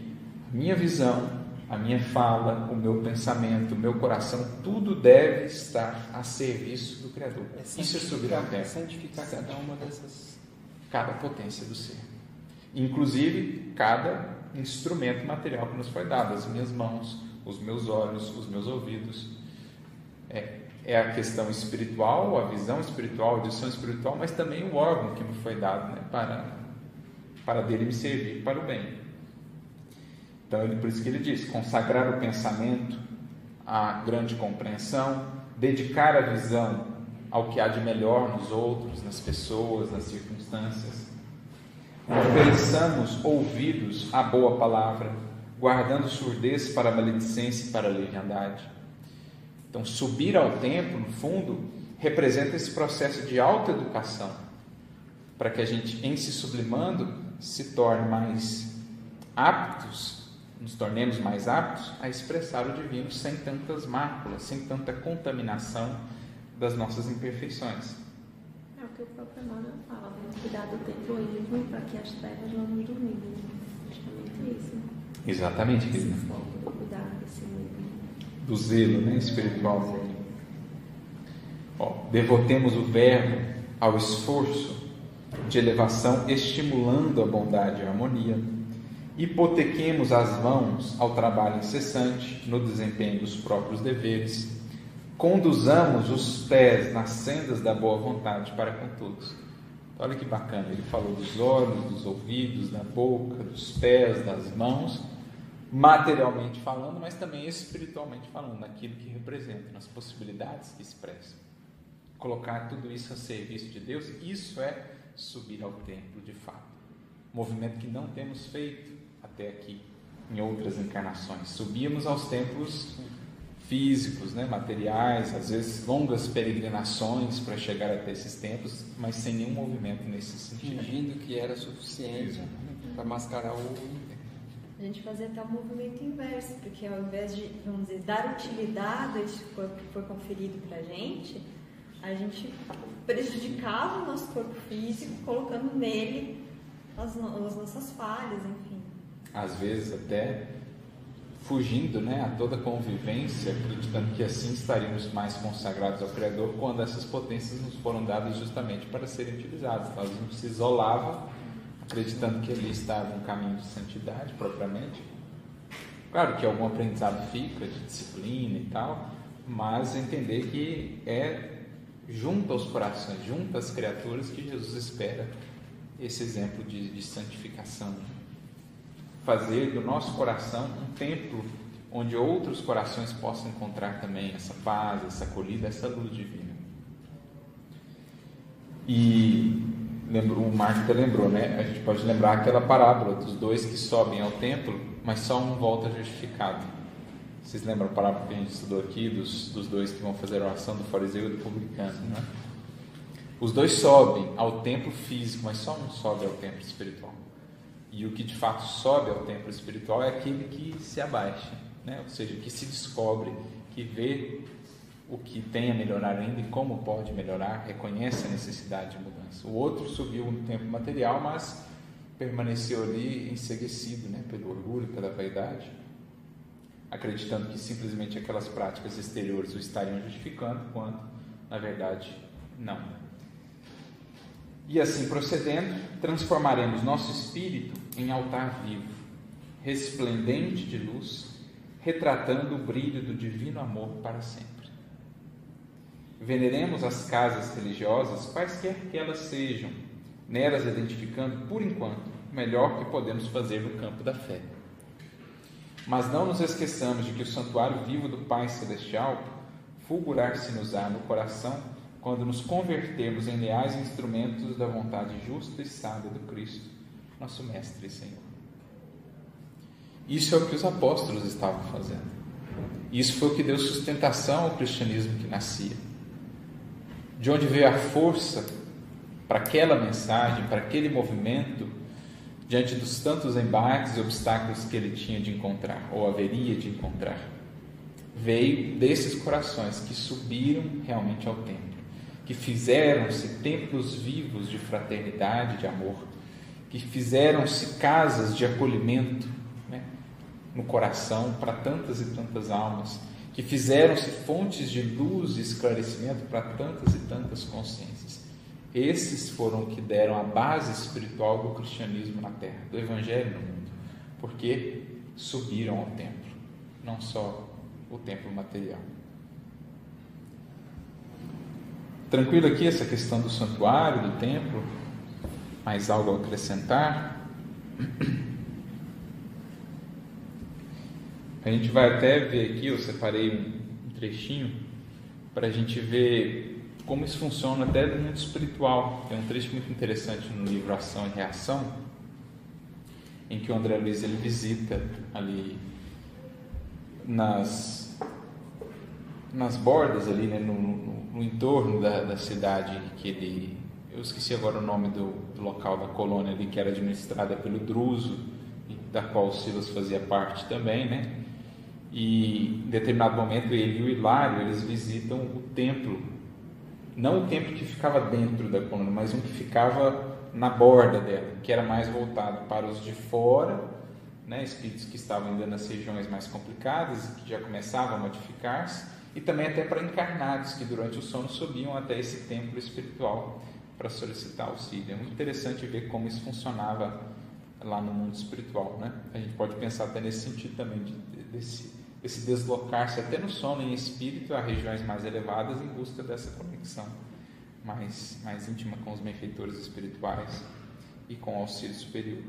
minha visão, a minha fala, o meu pensamento, o meu coração, tudo deve estar a serviço do Criador. É Isso é subir ao templo. Santificar cada uma dessas. Cada potência do ser. Inclusive, cada instrumento material que nos foi dado, as minhas mãos, os meus olhos, os meus ouvidos. É, é a questão espiritual, a visão espiritual, a audição espiritual, mas também o órgão que me foi dado né, para para dele me servir para o bem. Então, ele, por isso que ele diz: consagrar o pensamento à grande compreensão, dedicar a visão ao que há de melhor nos outros, nas pessoas, nas circunstâncias. Ofereçamos ouvidos à boa palavra, guardando surdez para a maledicência e para a leviandade. Então, subir ao templo, no fundo, representa esse processo de autoeducação, para que a gente, em se sublimando, se torne mais aptos, nos tornemos mais aptos a expressar o divino sem tantas máculas, sem tanta contaminação das nossas imperfeições. É o que o próprio Emmanuel fala, vamos cuidar do temploísmo para que as trevas não nos dominem. Justamente isso. Exatamente, querida. Cuidar desse do zelo né, espiritual. Ó, devotemos o verbo ao esforço de elevação, estimulando a bondade e a harmonia. Hipotequemos as mãos ao trabalho incessante no desempenho dos próprios deveres. Conduzamos os pés nas sendas da boa vontade para com todos. Então, olha que bacana, ele falou dos olhos, dos ouvidos, da boca, dos pés, das mãos, materialmente falando, mas também espiritualmente falando, naquilo que representa, nas possibilidades que expressa. Colocar tudo isso a serviço de Deus, isso é subir ao templo de fato. Movimento que não temos feito até aqui em outras encarnações. Subíamos aos templos físicos, né, materiais, às vezes longas peregrinações para chegar até esses templos, mas sem nenhum movimento nesse sentido. Fingindo que era suficiente para mascarar o a gente fazia até o um movimento inverso, porque ao invés de, vamos dizer, dar utilidade a esse corpo que foi conferido para a gente, a gente prejudicava o nosso corpo físico, colocando nele as, as nossas falhas, enfim. Às vezes até fugindo né, a toda convivência, acreditando que assim estaríamos mais consagrados ao Criador, quando essas potências nos foram dadas justamente para serem utilizadas. Então, a gente se isolava, acreditando que ali estava um caminho de santidade propriamente. Claro que algum aprendizado fica de disciplina e tal, mas entender que é junto aos corações, junto às criaturas, que Jesus espera esse exemplo de, de santificação. Fazer do nosso coração um templo onde outros corações possam encontrar também essa paz, essa acolhida, essa luz divina. E o Marco até lembrou, né? A gente pode lembrar aquela parábola dos dois que sobem ao templo, mas só um volta justificado. Vocês lembram a parábola que a gente estudou aqui dos, dos dois que vão fazer a oração do fariseu e do publicano, né? Os dois sobem ao templo físico, mas só um sobe ao templo espiritual. E o que de fato sobe ao templo espiritual é aquele que se abaixa, né? ou seja, que se descobre, que vê o que tem a melhorar ainda e como pode melhorar, reconhece a necessidade de mudança. O outro subiu no templo material, mas permaneceu ali enseguecido né? pelo orgulho, pela vaidade, acreditando que simplesmente aquelas práticas exteriores o estariam justificando, quando na verdade não. E assim procedendo, transformaremos nosso espírito em altar vivo, resplendente de luz, retratando o brilho do divino amor para sempre. Veneremos as casas religiosas, quaisquer que elas sejam, nelas identificando, por enquanto, o melhor que podemos fazer no campo da fé. Mas não nos esqueçamos de que o santuário vivo do Pai Celestial fulgurar-se-nos-á no coração quando nos convertermos em leais instrumentos da vontade justa e sábia do Cristo, nosso Mestre e Senhor. Isso é o que os apóstolos estavam fazendo. Isso foi o que deu sustentação ao cristianismo que nascia. De onde veio a força para aquela mensagem, para aquele movimento, diante dos tantos embates e obstáculos que ele tinha de encontrar, ou haveria de encontrar. Veio desses corações que subiram realmente ao templo que fizeram-se templos vivos de fraternidade, de amor, que fizeram-se casas de acolhimento né, no coração para tantas e tantas almas, que fizeram-se fontes de luz e esclarecimento para tantas e tantas consciências. Esses foram que deram a base espiritual do cristianismo na terra, do evangelho no mundo, porque subiram ao templo, não só o templo material. Tranquilo aqui essa questão do santuário, do templo? Mais algo a acrescentar? A gente vai até ver aqui, eu separei um trechinho para a gente ver como isso funciona até no mundo espiritual. Tem um trecho muito interessante no livro Ação e Reação, em que o André Luiz ele visita ali nas, nas bordas ali, né, no, no no entorno da, da, cidade que ele. Eu esqueci agora o nome do, do, local da colônia ali, que era administrada pelo Druso, da qual o Silas fazia parte também, né? E em determinado momento ele e o Hilário eles visitam o templo, não o templo que ficava dentro da colônia, mas um que ficava na borda dela, que era mais voltado para os de fora, né? espíritos que estavam ainda nas regiões mais complicadas que já começavam a modificar-se e também até para encarnados que durante o sono subiam até esse templo espiritual para solicitar auxílio. É muito interessante ver como isso funcionava lá no mundo espiritual, né? A gente pode pensar até nesse sentido também de, desse, deslocar-se até no sono em espírito a regiões mais elevadas em busca dessa conexão mais mais íntima com os benfeitores espirituais e com o auxílio superior.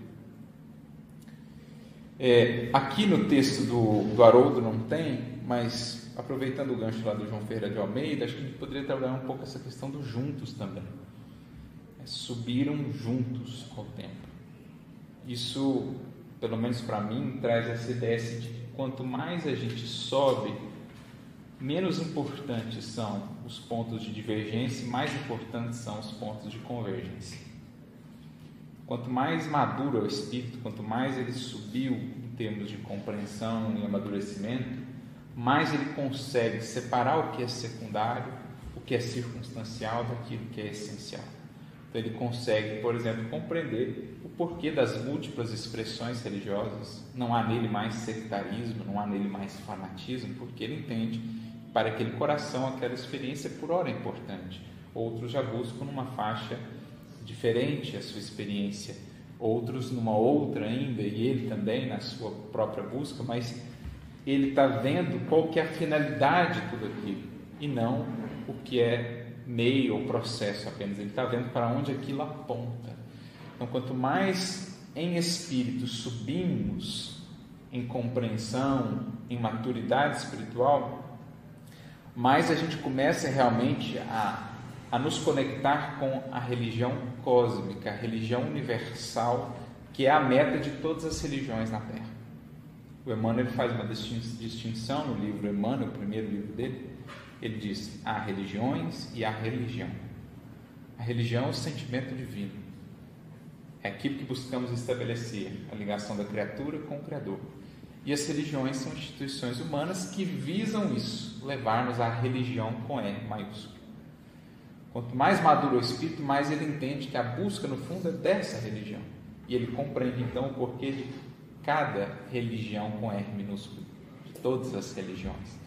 É, aqui no texto do, do Haroldo não tem, mas aproveitando o gancho lá do João Ferreira de Almeida, acho que a gente poderia trabalhar um pouco essa questão dos juntos também. É, subiram juntos ao templo. Isso, pelo menos para mim, traz essa ideia assim de que quanto mais a gente sobe, menos importantes são os pontos de divergência e mais importantes são os pontos de convergência. Quanto mais maduro é o espírito, quanto mais ele subiu em termos de compreensão e amadurecimento, mais ele consegue separar o que é secundário, o que é circunstancial daquilo que é essencial. Então ele consegue, por exemplo, compreender o porquê das múltiplas expressões religiosas. Não há nele mais sectarismo, não há nele mais fanatismo, porque ele entende que para aquele coração aquela experiência por hora é importante. Outros já buscam numa faixa diferente a sua experiência, outros numa outra ainda, e ele também na sua própria busca, mas ele está vendo qual que é a finalidade de tudo aquilo e não o que é meio ou processo apenas, ele está vendo para onde aquilo aponta. Então, quanto mais em espírito subimos em compreensão, em maturidade espiritual, mais a gente começa realmente a, a nos conectar com a religião cósmica, a religião universal, que é a meta de todas as religiões na Terra. O Emmanuel faz uma distinção no livro Emmanuel, o primeiro livro dele. Ele diz: há religiões e há religião. A religião é o sentimento divino. É aquilo que buscamos estabelecer, a ligação da criatura com o Criador. E as religiões são instituições humanas que visam isso, levar-nos à religião com R maiúsculo. Quanto mais maduro o espírito, mais ele entende que a busca, no fundo, é dessa religião. E ele compreende então o porquê de cada religião com R minúsculo, de todas as religiões.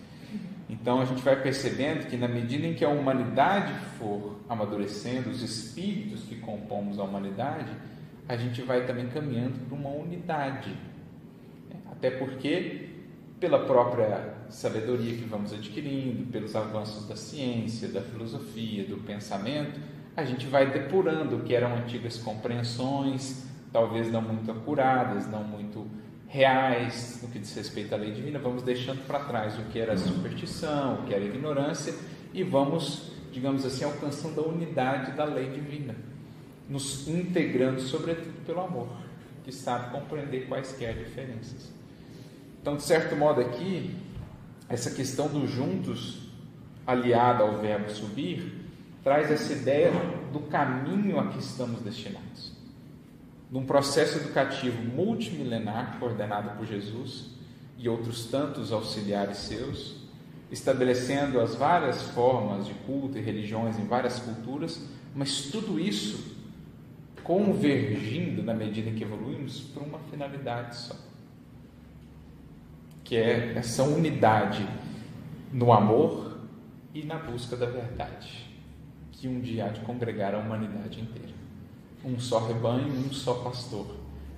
Então a gente vai percebendo que na medida em que a humanidade for amadurecendo, os espíritos que compomos a humanidade, a gente vai também caminhando para uma unidade. Até porque, pela própria sabedoria que vamos adquirindo, pelos avanços da ciência, da filosofia, do pensamento, a gente vai depurando o que eram antigas compreensões, talvez não muito acuradas, não muito reais no que diz respeito à lei divina, vamos deixando para trás o que era superstição, o que era ignorância e vamos, digamos assim, alcançando a unidade da lei divina, nos integrando sobretudo pelo amor, que sabe compreender quaisquer diferenças. Então, de certo modo aqui, essa questão dos juntos, aliada ao verbo subir, traz essa ideia do caminho a que estamos destinados num processo educativo multimilenar coordenado por Jesus e outros tantos auxiliares seus, estabelecendo as várias formas de culto e religiões em várias culturas, mas tudo isso convergindo na medida em que evoluímos para uma finalidade só, que é essa unidade no amor e na busca da verdade, que um dia há de congregar a humanidade inteira um só rebanho, um só pastor.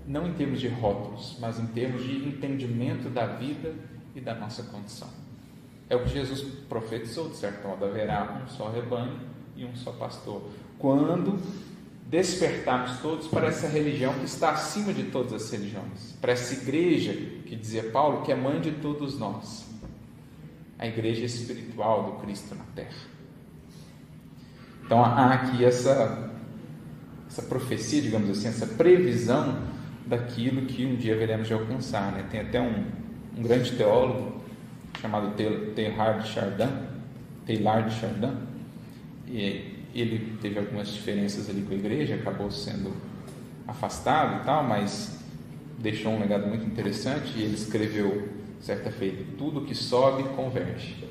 Não em termos de rótulos, mas em termos de entendimento da vida e da nossa condição. É o que Jesus profetizou, de certo modo: haverá um só rebanho e um só pastor. Quando despertarmos todos para essa religião que está acima de todas as religiões, para essa igreja que dizia Paulo que é mãe de todos nós, a igreja espiritual do Cristo na terra. Então há aqui essa essa profecia, digamos assim, essa previsão daquilo que um dia veremos de alcançar. Né? Tem até um, um grande teólogo chamado Teilhard Chardin, Teilhard Chardin, e ele teve algumas diferenças ali com a igreja, acabou sendo afastado e tal, mas deixou um legado muito interessante e ele escreveu certa feita: tudo que sobe converge.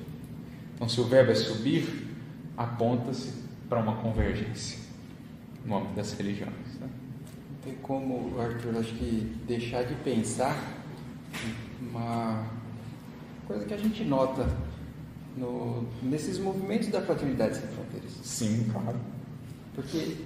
Então, se o verbo é subir, aponta-se para uma convergência no âmbito das religiões. Né? Tem como, Arthur, acho que deixar de pensar uma coisa que a gente nota no, nesses movimentos da fraternidade sem fronteiras. Sim, claro. Porque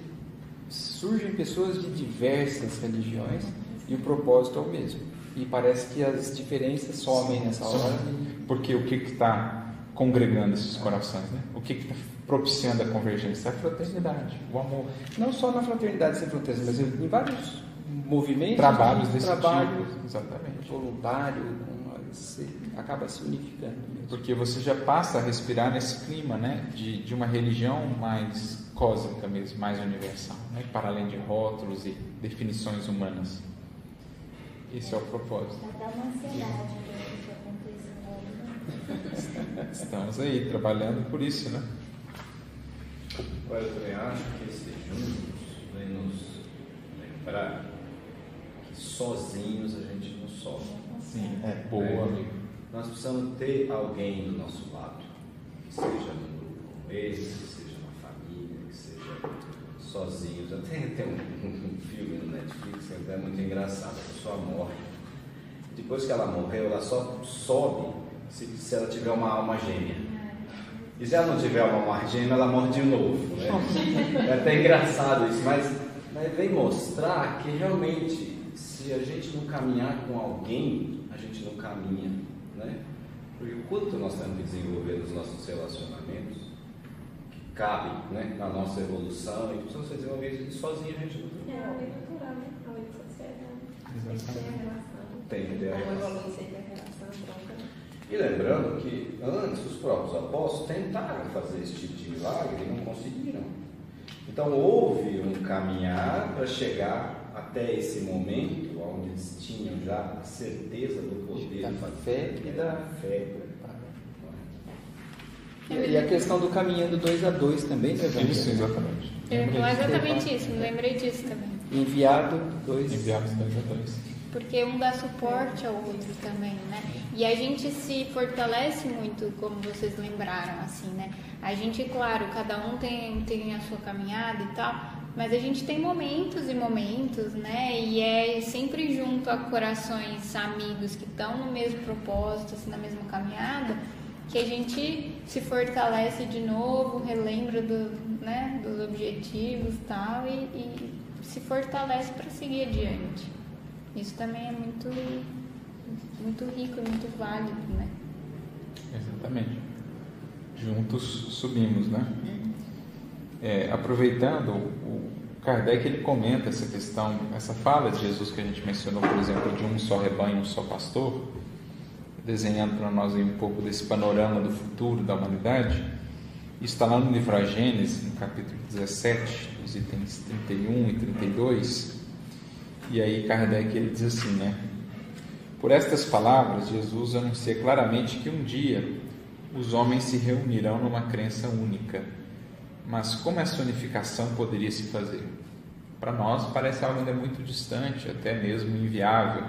surgem pessoas de diversas religiões e o propósito é o mesmo. E parece que as diferenças somem nessa hora. Porque o que está congregando esses corações? Né? O que está propiciando a convergência? A fraternidade, o amor. Não só na fraternidade sem fronteiras, mas em vários movimentos, trabalhos desse trabalho, tipo, exatamente. voluntário, você acaba se unificando. Mesmo. Porque você já passa a respirar nesse clima, né, de, de uma religião mais cósmica mesmo, mais universal, né, para além de rótulos e definições humanas. Esse é o propósito. Dá uma ansiedade aconteça. Estamos aí trabalhando por isso, né? Agora, eu também acho que esse juntos vem nos lembrar que sozinhos a gente não sobe. Sim, é boa. É, nós precisamos ter alguém do nosso lado, que seja num grupo como esse, que seja uma família, que seja sozinhos. Até tem um, um, filme no Netflix que é muito engraçado, a pessoa morre. Depois que ela morreu, ela só sobe se, se ela tiver uma alma gêmea. E se ela não tiver uma margem, ela morre de novo. Né? É até engraçado isso, mas, mas vem mostrar que realmente, se a gente não caminhar com alguém, a gente não caminha. Né? Porque quanto nós temos que desenvolver nos nossos relacionamentos, cabem né, na nossa evolução e precisam ser desenvolvidos e sozinho a gente não É a lei natural, né? A lei da sociedade. Tem que ter a relação. tem que ter a relação. a troca. E lembrando que antes os próprios apóstolos tentaram fazer esse tipo de milagre e não conseguiram. Então houve um caminhar para chegar até esse momento onde eles tinham já a certeza do poder Da fé e da- fé. E a questão do caminhando dois a dois também, né? Isso, exatamente. Eu exatamente isso, me lembrei disso também. Enviado dois. Enviados dois a dois. Porque um dá suporte ao outro também, né? E a gente se fortalece muito, como vocês lembraram, assim, né? A gente, claro, cada um tem, tem a sua caminhada e tal, mas a gente tem momentos e momentos, né? E é sempre junto a corações amigos que estão no mesmo propósito, assim, na mesma caminhada, que a gente se fortalece de novo, relembra do, né, dos objetivos tal, e, e se fortalece para seguir adiante. Isso também é muito, muito rico e muito válido, né? Exatamente. Juntos subimos, né? É, aproveitando, o Kardec ele comenta essa questão, essa fala de Jesus que a gente mencionou, por exemplo, de um só rebanho, um só pastor, desenhando para nós um pouco desse panorama do futuro da humanidade. Isso está lá no livro A Gênesis, no capítulo 17, os itens 31 e 32. E aí Kardec ele diz assim, né? Por estas palavras, Jesus anuncia claramente que um dia os homens se reunirão numa crença única. Mas como essa unificação poderia se fazer? Para nós parece algo ainda muito distante, até mesmo inviável.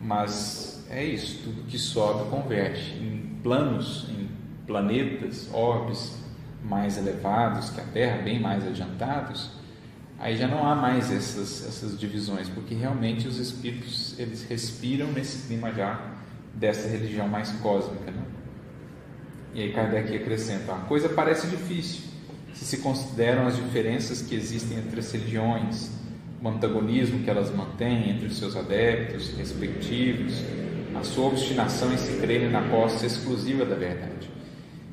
Mas é isso, tudo que sobe converte em planos, em planetas, orbes mais elevados que a Terra, bem mais adiantados aí já não há mais essas, essas divisões, porque realmente os espíritos eles respiram nesse clima já dessa religião mais cósmica. Né? E aí Kardec acrescenta: a coisa parece difícil se se consideram as diferenças que existem entre as religiões, o antagonismo que elas mantêm entre os seus adeptos respectivos, a sua obstinação em se crerem na posse exclusiva da verdade.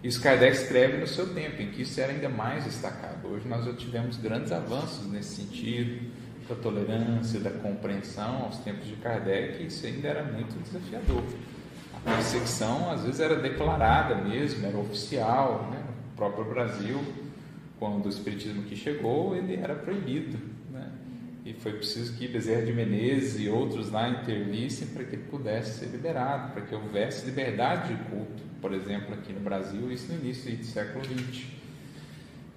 Isso Kardec escreve no seu tempo, em que isso era ainda mais destacado. Hoje nós já tivemos grandes avanços nesse sentido, da tolerância, da compreensão. Aos tempos de Kardec, isso ainda era muito desafiador. A perseguição, às vezes, era declarada mesmo, era oficial. Né? No próprio Brasil, quando o Espiritismo aqui chegou, ele era proibido. Né? E foi preciso que Bezerra de Menezes e outros lá intervissem para que ele pudesse ser liberado, para que houvesse liberdade de culto por exemplo, aqui no Brasil, isso no início do século XX.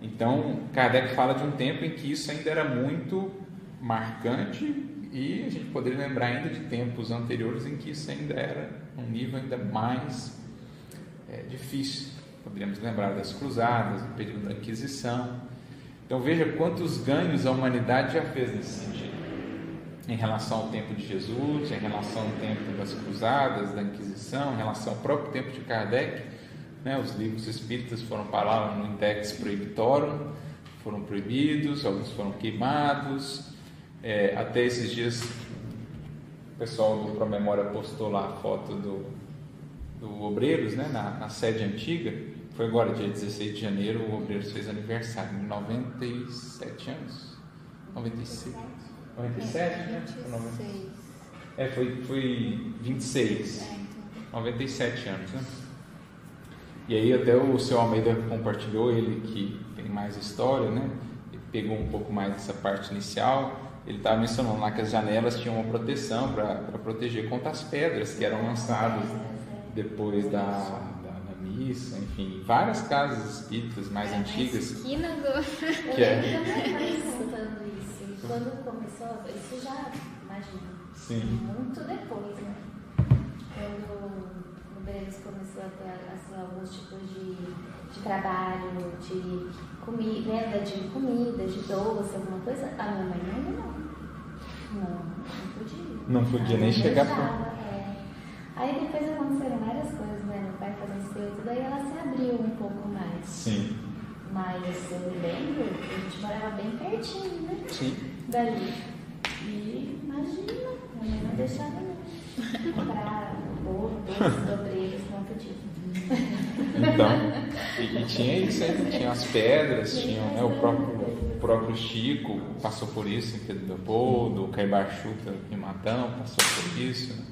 Então, Kardec fala de um tempo em que isso ainda era muito marcante e a gente poderia lembrar ainda de tempos anteriores em que isso ainda era um nível ainda mais é, difícil. Poderíamos lembrar das cruzadas, do período da Inquisição. Então, veja quantos ganhos a humanidade já fez nesse sentido em relação ao tempo de Jesus, em relação ao tempo das cruzadas, da Inquisição, em relação ao próprio tempo de Kardec. Né? Os livros espíritas foram parar no Index Prohibitorum, foram proibidos, alguns foram queimados. É, até esses dias, o pessoal do Promemória postou lá a foto do, do Obreiros, né? na, na sede antiga. Foi agora, dia 16 de janeiro, o Obreiros fez aniversário, 97 anos. 96. 97, né? 26. É, foi, foi 26. É, então. 97 anos, né? E aí até o seu Almeida compartilhou, ele que tem mais história, né? Ele pegou um pouco mais dessa parte inicial. Ele estava mencionando lá que as janelas tinham uma proteção para proteger contra as pedras que eram lançadas depois da, da, da missa, enfim, várias casas espíritas mais É, antigas. esquina do... Que é- quando começou, isso já, imagina, Sim. muito depois, né? Quando o Breves começou a ter assim, alguns tipos de, de trabalho, de comida, venda de comida, de doce, alguma coisa, a minha mãe ainda não. Não, não podia. Não podia nem não chegar deixava, é. Aí depois aconteceram várias coisas, né? Meu pai e tudo, aí ela se abriu um pouco mais. Sim. Mas eu lembro que a gente morava bem pertinho, né? Sim. Dali. E imagina, a mãe não deixava não. Comprar bolo, doce, dobreiros, não. Então, E, e tinha isso, hein? tinha as pedras, tinha né, o, próprio, o próprio Chico passou por isso em Pedro Leopoldo, o Caibachuta em Matão passou por isso. Né?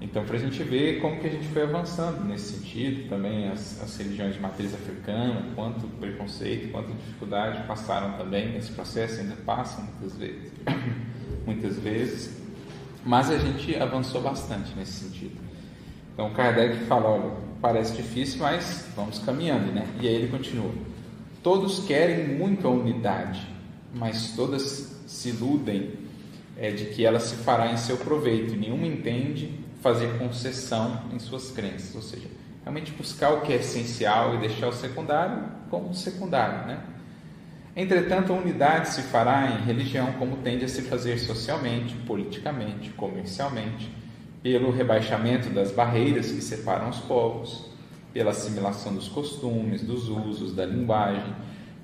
Então, para a gente ver como que a gente foi avançando nesse sentido, também as, as religiões de matriz africana, quanto preconceito, quanto dificuldade passaram também nesse processo, ainda passam muitas vezes, muitas vezes, mas a gente avançou bastante nesse sentido. Então, Kardec fala, olha, parece difícil, mas vamos caminhando, né? E aí ele continua: todos querem muito a unidade, mas todas se iludem é, de que ela se fará em seu proveito, nenhuma entende fazer concessão em suas crenças, ou seja, realmente buscar o que é essencial e deixar o secundário como secundário, né? Entretanto, a unidade se fará em religião como tende a se fazer socialmente, politicamente, comercialmente, pelo rebaixamento das barreiras que separam os povos, pela assimilação dos costumes, dos usos, da linguagem.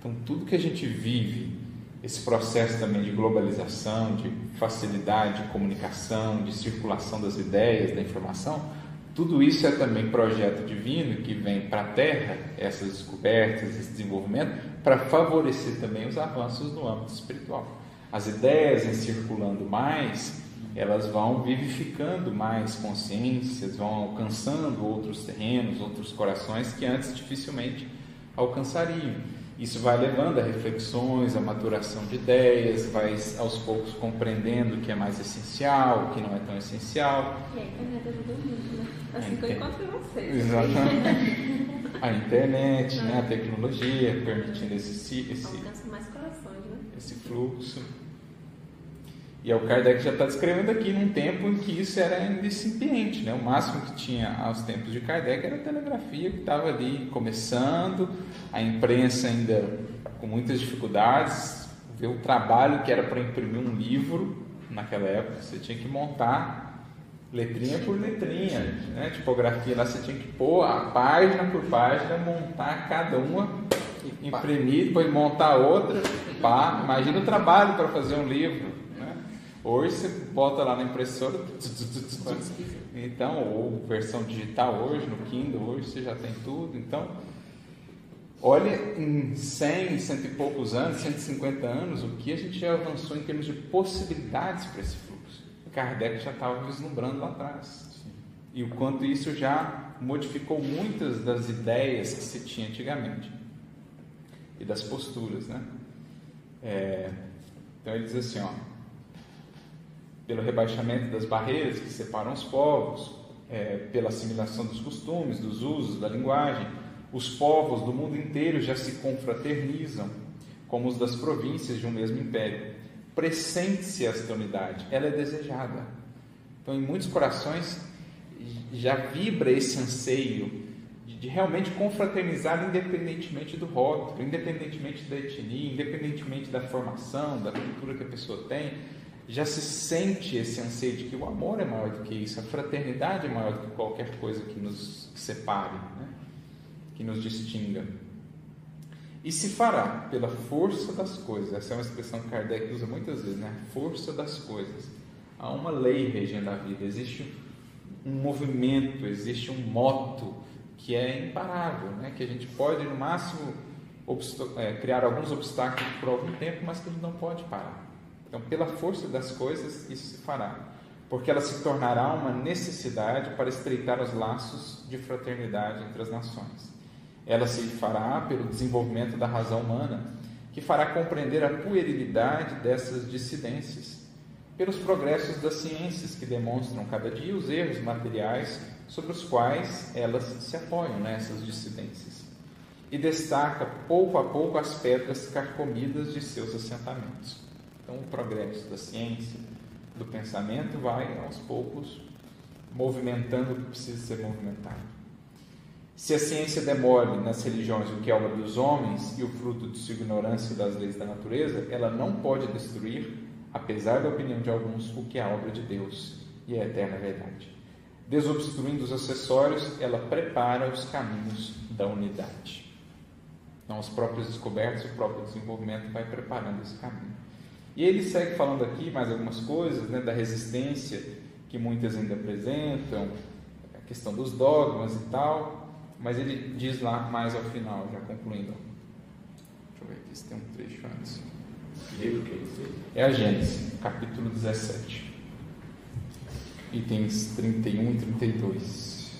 Então, tudo que a gente vive esse processo também de globalização, de facilidade de comunicação, de circulação das ideias, da informação, tudo isso é também projeto divino que vem para a Terra, essas descobertas, esse desenvolvimento, para favorecer também os avanços no âmbito espiritual. As ideias em circulando mais, elas vão vivificando mais consciências, vão alcançando outros terrenos, outros corações que antes dificilmente alcançariam. Isso vai levando a reflexões, a maturação de ideias, vai aos poucos compreendendo o que é mais essencial, o que não é tão essencial. E a internet ajuda muito, né? Assim que eu encontrei vocês. Exatamente. a internet, né, a tecnologia, permitindo esse, esse, né? esse fluxo. E é o Kardec já está descrevendo aqui num tempo em que isso era incipiente, né? O máximo que tinha aos tempos de Kardec era a telegrafia que estava ali começando, a imprensa ainda com muitas dificuldades, ver o trabalho que era para imprimir um livro naquela época, você tinha que montar letrinha por letrinha, né? Tipografia lá você tinha que pôr a página por página, montar cada uma, imprimir, depois montar outra, pá. Imagina o trabalho para fazer um livro. Hoje você bota lá na impressora, então, ou versão digital hoje, no Kindle, hoje você já tem tudo. Então, olha em 100, cento e poucos anos, 150 anos, o que a gente já avançou em termos de possibilidades para esse fluxo. Kardec já estava vislumbrando lá atrás. E o quanto isso já modificou muitas das ideias que se tinha antigamente e das posturas, né? É, então ele diz assim, ó, pelo rebaixamento das barreiras que separam os povos, é, pela assimilação dos costumes, dos usos, da linguagem. Os povos do mundo inteiro já se confraternizam, como os das províncias de um mesmo império. Pressente-se esta unidade, ela é desejada. Então, em muitos corações já vibra esse anseio de realmente confraternizar independentemente do rótulo, independentemente da etnia, independentemente da formação, da cultura que a pessoa tem já se sente esse anseio de que o amor é maior do que isso, a fraternidade é maior do que qualquer coisa que nos separe, né? que nos distinga. E se fará pela força das coisas, essa é uma expressão que Kardec usa muitas vezes, né? Força das coisas. Há uma lei regendo a vida, existe um movimento, existe um moto que é imparável, né? que a gente pode, no máximo, é, criar alguns obstáculos por algum tempo, mas que a gente não pode parar. Então, pela força das coisas, isso se fará, porque ela se tornará uma necessidade para estreitar os laços de fraternidade entre as nações. Ela se fará pelo desenvolvimento da razão humana, que fará compreender a puerilidade dessas dissidências, pelos progressos das ciências que demonstram cada dia os erros materiais sobre os quais elas se apoiam nessas dissidências, e destaca pouco a pouco as pedras carcomidas de seus assentamentos. Então, o progresso da ciência, do pensamento, vai aos poucos movimentando o que precisa ser movimentado. Se a ciência demore nas religiões o que é obra dos homens e o fruto de sua ignorância das leis da natureza, ela não pode destruir, apesar da opinião de alguns, o que é a obra de Deus e a eterna verdade. Desobstruindo os acessórios, ela prepara os caminhos da unidade. Então, as próprias descobertas, o próprio desenvolvimento vai preparando esse caminho. E ele segue falando aqui mais algumas coisas, né, da resistência que muitas ainda apresentam, a questão dos dogmas e tal, Mas ele diz lá mais ao final, já concluindo. Deixa eu ver aqui se tem um trecho antes. É a Gênesis, capítulo 17, itens 31 e 32.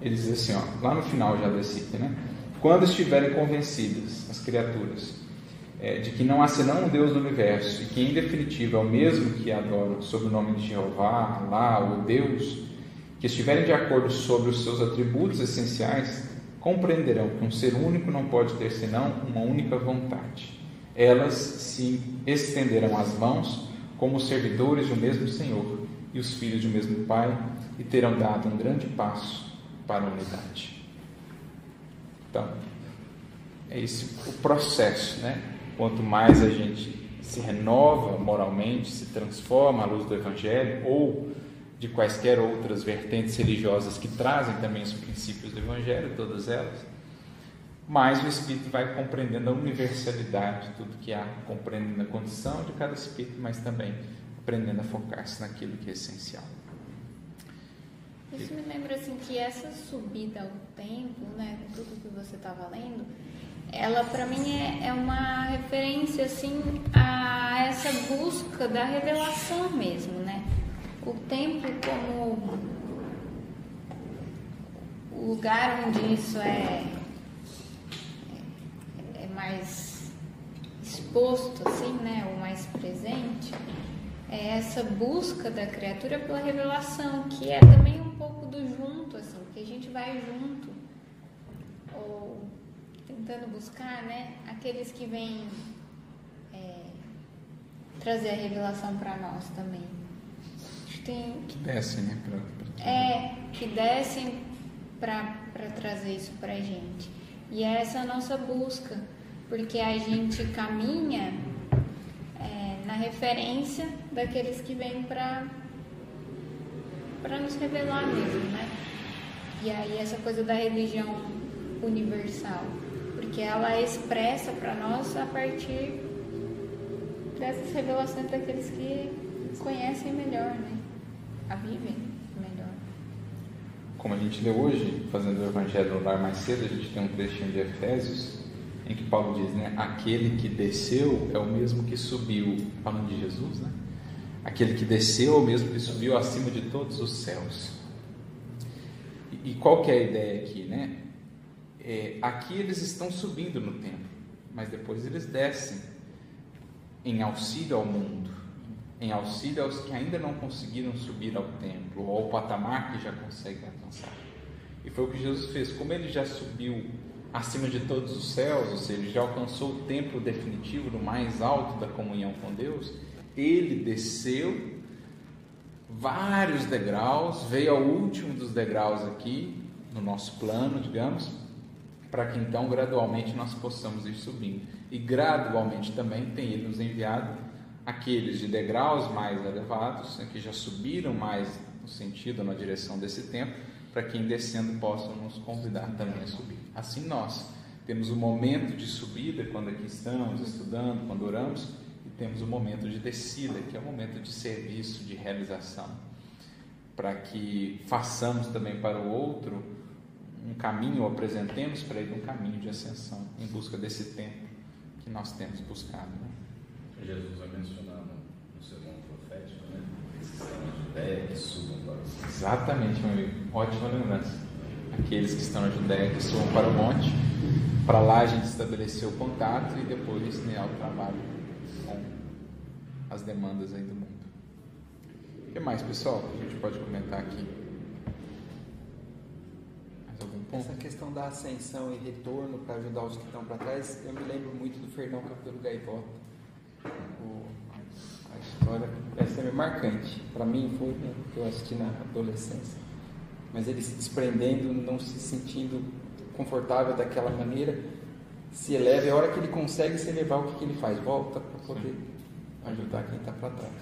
Ele diz assim, ó, lá no final já desse item, né? Quando estiverem convencidas as criaturas é, de que não há senão um Deus do universo e que em definitivo é o mesmo que adoram sob o nome de Jeová, Alá ou Deus, que estiverem de acordo sobre os seus atributos essenciais, compreenderão que um ser único não pode ter senão uma única vontade. Elas se estenderão as mãos como servidores do mesmo Senhor e os filhos do mesmo Pai e terão dado um grande passo para a unidade. Então, é esse o processo, né? Quanto mais a gente se renova moralmente, se transforma à luz do Evangelho ou de quaisquer outras vertentes religiosas que trazem também os princípios do Evangelho, todas elas, mais o Espírito vai compreendendo a universalidade de tudo que há, compreendendo a condição de cada Espírito, mas também aprendendo a focar-se naquilo que é essencial. Isso me lembra assim que essa subida ao templo, né, tudo que você estava lendo, ela para mim é, é, uma referência assim a essa busca da revelação mesmo, né? O templo como o lugar onde isso é, é, é mais exposto assim, né, ou mais presente, é essa busca da criatura pela revelação, que é também um pouco do junto, assim, que a gente vai junto ou tentando buscar, né? Aqueles que vêm é, trazer a revelação para nós também. Tem, que descem, né? Pra, pra é, que descem para trazer isso para gente. E é essa a nossa busca, porque a gente caminha referência daqueles que vêm para para nos revelar mesmo, né? E aí essa coisa da religião universal porque ela expressa para nós a partir dessas revelações daqueles que conhecem melhor, né? A vivem melhor. Como a gente leu hoje, fazendo o Evangelho no lar mais cedo, a gente tem um trechinho de Efésios em que Paulo diz, né? Aquele que desceu é o mesmo que subiu, falando de Jesus, né? Aquele que desceu é o mesmo que subiu acima de todos os céus. E, e qual que é a ideia aqui, né? é, aqui eles estão subindo no templo, mas depois eles descem em auxílio ao mundo, em auxílio aos que ainda não conseguiram subir ao templo ou ao patamar que já conseguem alcançar. E foi o que Jesus fez. Como ele já subiu acima de todos os céus, ou seja, já alcançou o templo definitivo no mais alto da comunhão com Deus, ele desceu vários degraus, veio ao último dos degraus aqui no nosso plano, digamos, para que então gradualmente nós possamos ir subindo. E gradualmente também tem Ele nos enviado aqueles de degraus mais elevados, né, que já subiram mais no sentido, na direção desse tempo, para que em descendo possam nos convidar também a subir. Assim nós temos o momento de subida, quando aqui estamos estudando, quando oramos, e temos o momento de descida, que é o momento de serviço, de realização, para que façamos também para o outro um caminho, ou apresentemos para ele um caminho de ascensão em busca desse tempo que nós temos buscado. Né? Jesus vai mencionar no, segundo profético, né? Judéia, que subam para Exatamente, meu amigo. Ótima lembrança. Aqueles que estão na Judéia, que subam para o monte. Para lá a gente estabeleceu o contato e depois né, o trabalho com as demandas aí do mundo. O que mais, pessoal, a gente pode comentar aqui? Essa questão da ascensão e retorno para ajudar os que estão para trás, eu me lembro muito do Fernão Capelo Gaivota. O, história essa é marcante. Para mim foi né, que eu assisti na adolescência. Mas ele se desprendendo, não se sentindo confortável daquela maneira, se eleva. E a hora que ele consegue se elevar, o que, que ele faz? Volta para poder Sim. ajudar quem está para trás.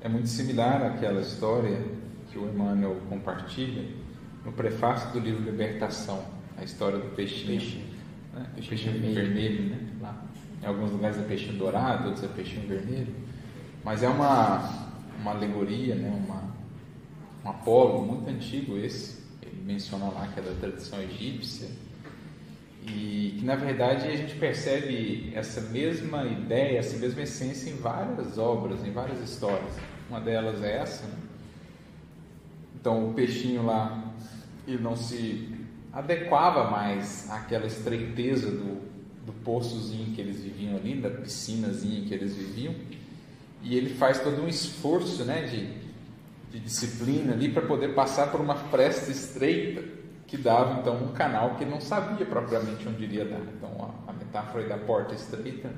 É muito similar àquela história que o Emmanuel compartilha no prefácio do livro Libertação, a história do peixinho, peixe, né? peixe peixinho vermelho, vermelho né? Lá. Em alguns lugares é peixinho dourado, outros é peixinho vermelho. Mas é uma, uma alegoria, né? uma, um Apolo muito antigo esse, ele mencionou lá que é da tradição egípcia, e que na verdade a gente percebe essa mesma ideia, essa mesma essência em várias obras, em várias histórias. Uma delas é essa. Né? Então o peixinho lá, ele não se adequava mais àquela estreiteza do, do poçozinho que eles viviam ali, da piscinazinha que eles viviam, e ele faz todo um esforço né, de, de disciplina ali para poder passar por uma fresta estreita que dava então um canal que ele não sabia propriamente onde iria dar. Então a, metáfora da porta estreita.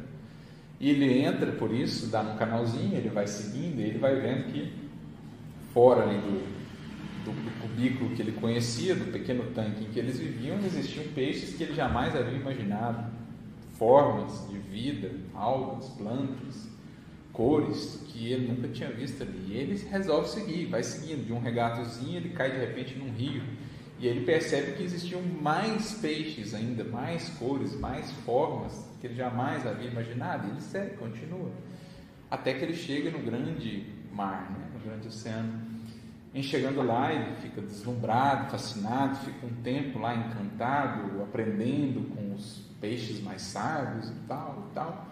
E ele entra por isso, dá num canalzinho, ele vai seguindo, e ele vai vendo que fora ali do, do, do, cubículo que ele conhecia, do pequeno tanque em que eles viviam, existiam peixes que ele jamais havia imaginado, formas de vida, algas, plantas, cores que ele nunca tinha visto ali. E ele resolve seguir, vai seguindo de um regatozinho, ele cai de repente num rio e ele percebe que existiam mais peixes ainda, mais cores, mais formas que ele jamais havia imaginado. E ele segue, continua. Até que ele chega no grande mar, né? no grande oceano. Em chegando lá, ele fica deslumbrado, fascinado, fica um tempo lá encantado, aprendendo com os peixes mais sábios e tal e tal.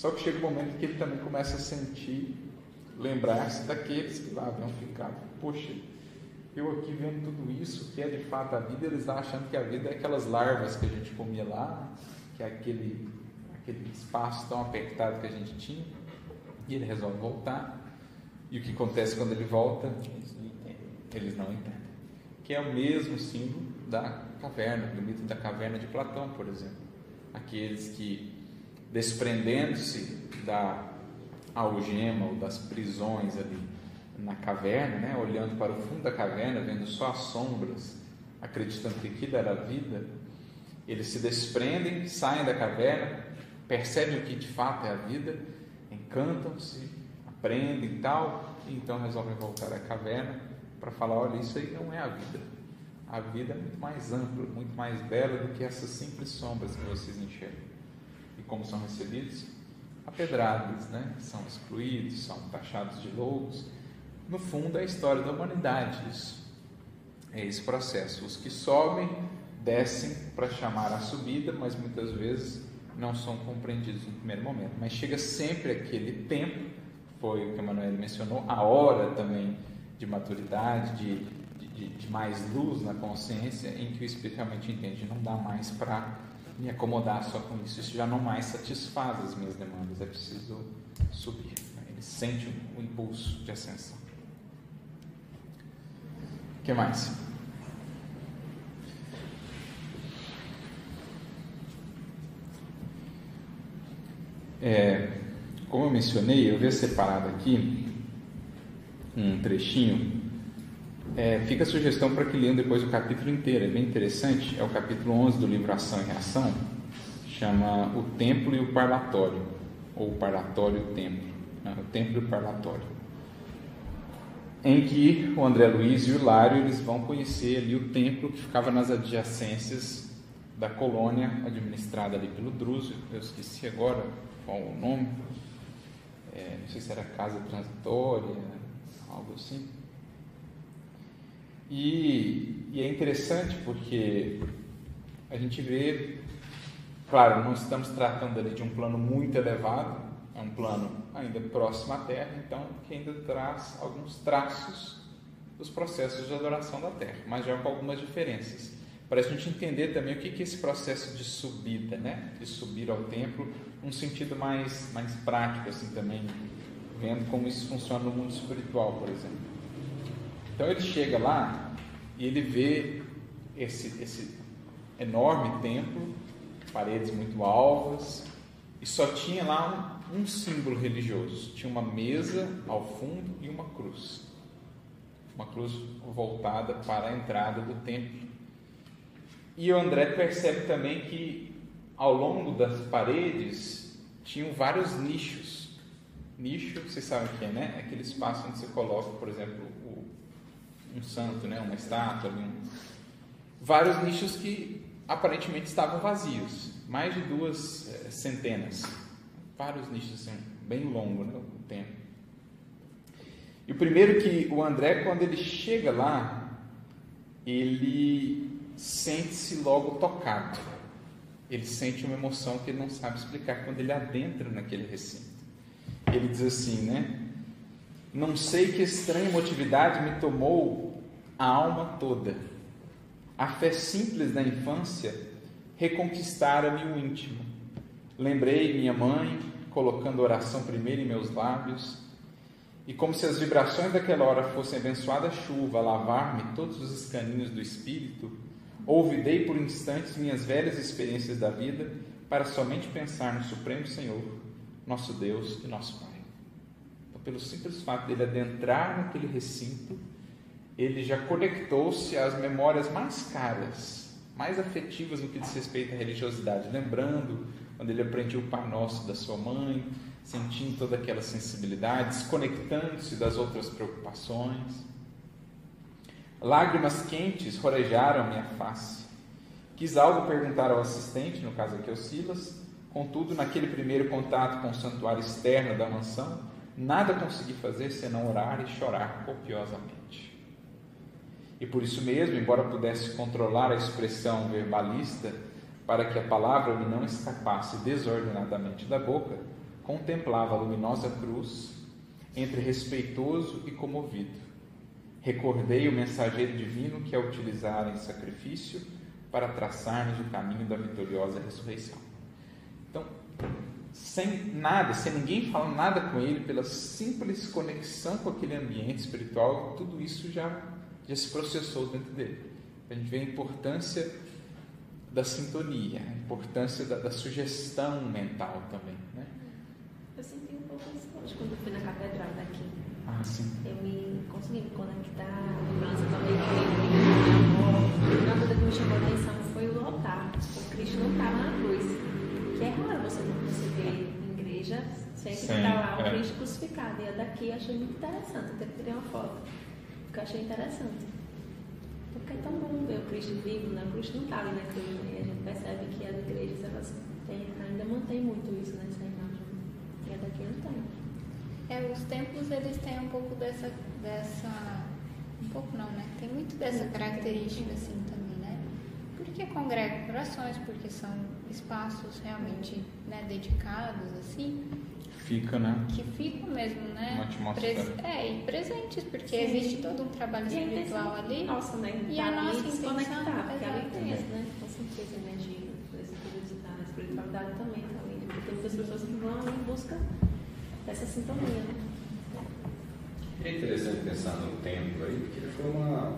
Só que chega um momento que ele também começa a sentir, lembrar-se daqueles que lá haviam ficado. Poxa, eu aqui vendo tudo isso, que é de fato a vida, eles achando que a vida é aquelas larvas que a gente comia lá, que é aquele, aquele espaço tão apertado que a gente tinha. E ele resolve voltar. E o que acontece quando ele volta? Eles não entendem. Eles não entendem. Que é o mesmo símbolo da caverna, do mito da caverna de Platão, por exemplo. Aqueles que, desprendendo-se da algema ou das prisões ali, na caverna, né, olhando para o fundo da caverna, vendo só as sombras, acreditando que aquilo era a vida, eles se desprendem, saem da caverna, percebem o que de fato é a vida, encantam-se, aprendem e tal, e então resolvem voltar à caverna para falar: olha, isso aí não é a vida. A vida é muito mais ampla, muito mais bela do que essas simples sombras que vocês enxergam. Como são recebidos? Apedrados, né? São excluídos, são taxados de loucos no fundo, é a história da humanidade. Isso. É esse processo. Os que sobem, descem para chamar a subida, mas muitas vezes não são compreendidos no primeiro momento. Mas chega sempre aquele tempo, foi o que a Manuel mencionou, a hora também de maturidade, de, de, de mais luz na consciência, em que o Espírito realmente entende, não dá mais para me acomodar só com isso, isso já não mais satisfaz as minhas demandas, é preciso subir. Ele sente o impulso de ascensão. O que mais? É, como eu mencionei, eu vi separado aqui um trechinho. É, fica a sugestão para que leiam depois o capítulo inteiro, é bem interessante. É o capítulo 11 do livro Ação e Reação, chama O Templo e o Parlatório, ou o Parlatório e o Templo. Né? O Templo e o Parlatório em que o André Luiz e o Hilário eles vão conhecer ali o templo que ficava nas adjacências da colônia administrada ali pelo Drúzio, eu esqueci agora qual o nome, é, não sei se era Casa Transitória, algo assim. E, e é interessante porque a gente vê, claro, não estamos tratando ali de um plano muito elevado, é um plano ainda próximo à Terra, então que ainda traz alguns traços dos processos de adoração da Terra, mas já com algumas diferenças. Para a gente entender também o que é esse processo de subida, né? de subir ao templo, um sentido mais, mais prático assim também, vendo como isso funciona no mundo espiritual, por exemplo. Então ele chega lá e ele vê esse, esse enorme templo, paredes muito altas, e só tinha lá um símbolo religioso. Tinha uma mesa ao fundo e uma cruz. Uma cruz voltada para a entrada do templo. E o André percebe também que ao longo das paredes tinham vários nichos. Nicho, vocês sabem o que é, né? Aquele espaço onde você coloca, por exemplo, um santo, né? uma estátua. Um... Vários nichos que aparentemente estavam vazios. Mais de duas é, centenas vários nichos assim, bem longo né, o tempo. E o primeiro que o André, quando ele chega lá, ele sente-se logo tocado. Ele sente uma emoção que ele não sabe explicar quando ele adentra naquele recinto. Ele diz assim, né? Não sei que estranha emotividade me tomou a alma toda. A fé simples da infância reconquistara-me o íntimo. Lembrei minha mãe colocando oração primeiro em meus lábios, e como se as vibrações daquela hora fossem abençoada chuva a lavar-me todos os escaninhos do espírito, ouvidei por instantes minhas velhas experiências da vida para somente pensar no Supremo Senhor, nosso Deus e nosso Pai. Pelo simples fato dele adentrar naquele recinto, ele já conectou-se às memórias mais caras, mais afetivas no que diz respeito à religiosidade, lembrando quando ele aprendia o Pai Nosso da sua mãe, sentindo toda aquela sensibilidade, desconectando-se das outras preocupações. Lágrimas quentes rorejaram minha face. Quis algo perguntar ao assistente, no caso aqui o Silas, contudo, naquele primeiro contato com o santuário externo da mansão, nada consegui fazer senão orar e chorar copiosamente. E por isso mesmo, embora pudesse controlar a expressão verbalista para que a palavra me não escapasse desordenadamente da boca, contemplava a luminosa cruz entre respeitoso e comovido. Recordei o mensageiro divino que a utilizara em sacrifício para traçar-nos o caminho da vitoriosa ressurreição. Então, sem nada, sem ninguém falar nada com ele, pela simples conexão com aquele ambiente espiritual, tudo isso já já se processou dentro dele. A gente vê a importância da sintonia, a importância da, da sugestão mental também. Né? Eu senti um pouco isso hoje quando eu fui na catedral daqui. Ah, sim. Eu me consegui me conectar, a lembrança também que Uma coisa que me chamou a atenção foi o altar. O Cristo não estava na cruz. Que é raro você não perceber em igreja, sempre Sim, está lá o é. Cristo crucificado. E a daqui eu achei muito interessante, até tirei uma foto. Porque eu achei interessante. Porque é tão bom ver o Cristo vivo, né? O Cristo não está ali na cruz, né? E a gente percebe que as igrejas elas têm, ainda mantêm muito isso, né? Essa imagem. E a daqui não tem. É, os templos eles têm um pouco dessa, dessa, um pouco não, né? Tem muito dessa característica assim também, né? Porque congregam corações, porque são espaços realmente né, dedicados assim, Fica, né? que ficam mesmo, né? Uma atmosfera. pres- é, e presentes, porque Sim. existe todo um trabalho E a espiritual ali. Nossa, né? E Tá a nossa desconectar, intenção, porque ali exato. tem, né? Com certeza, energia, essa curiosidade, a espiritualidade também tá ali. Porque tem muitas pessoas que vão ali em busca dessa sintonia, né? É interessante pensar no templo aí, porque ele foi uma,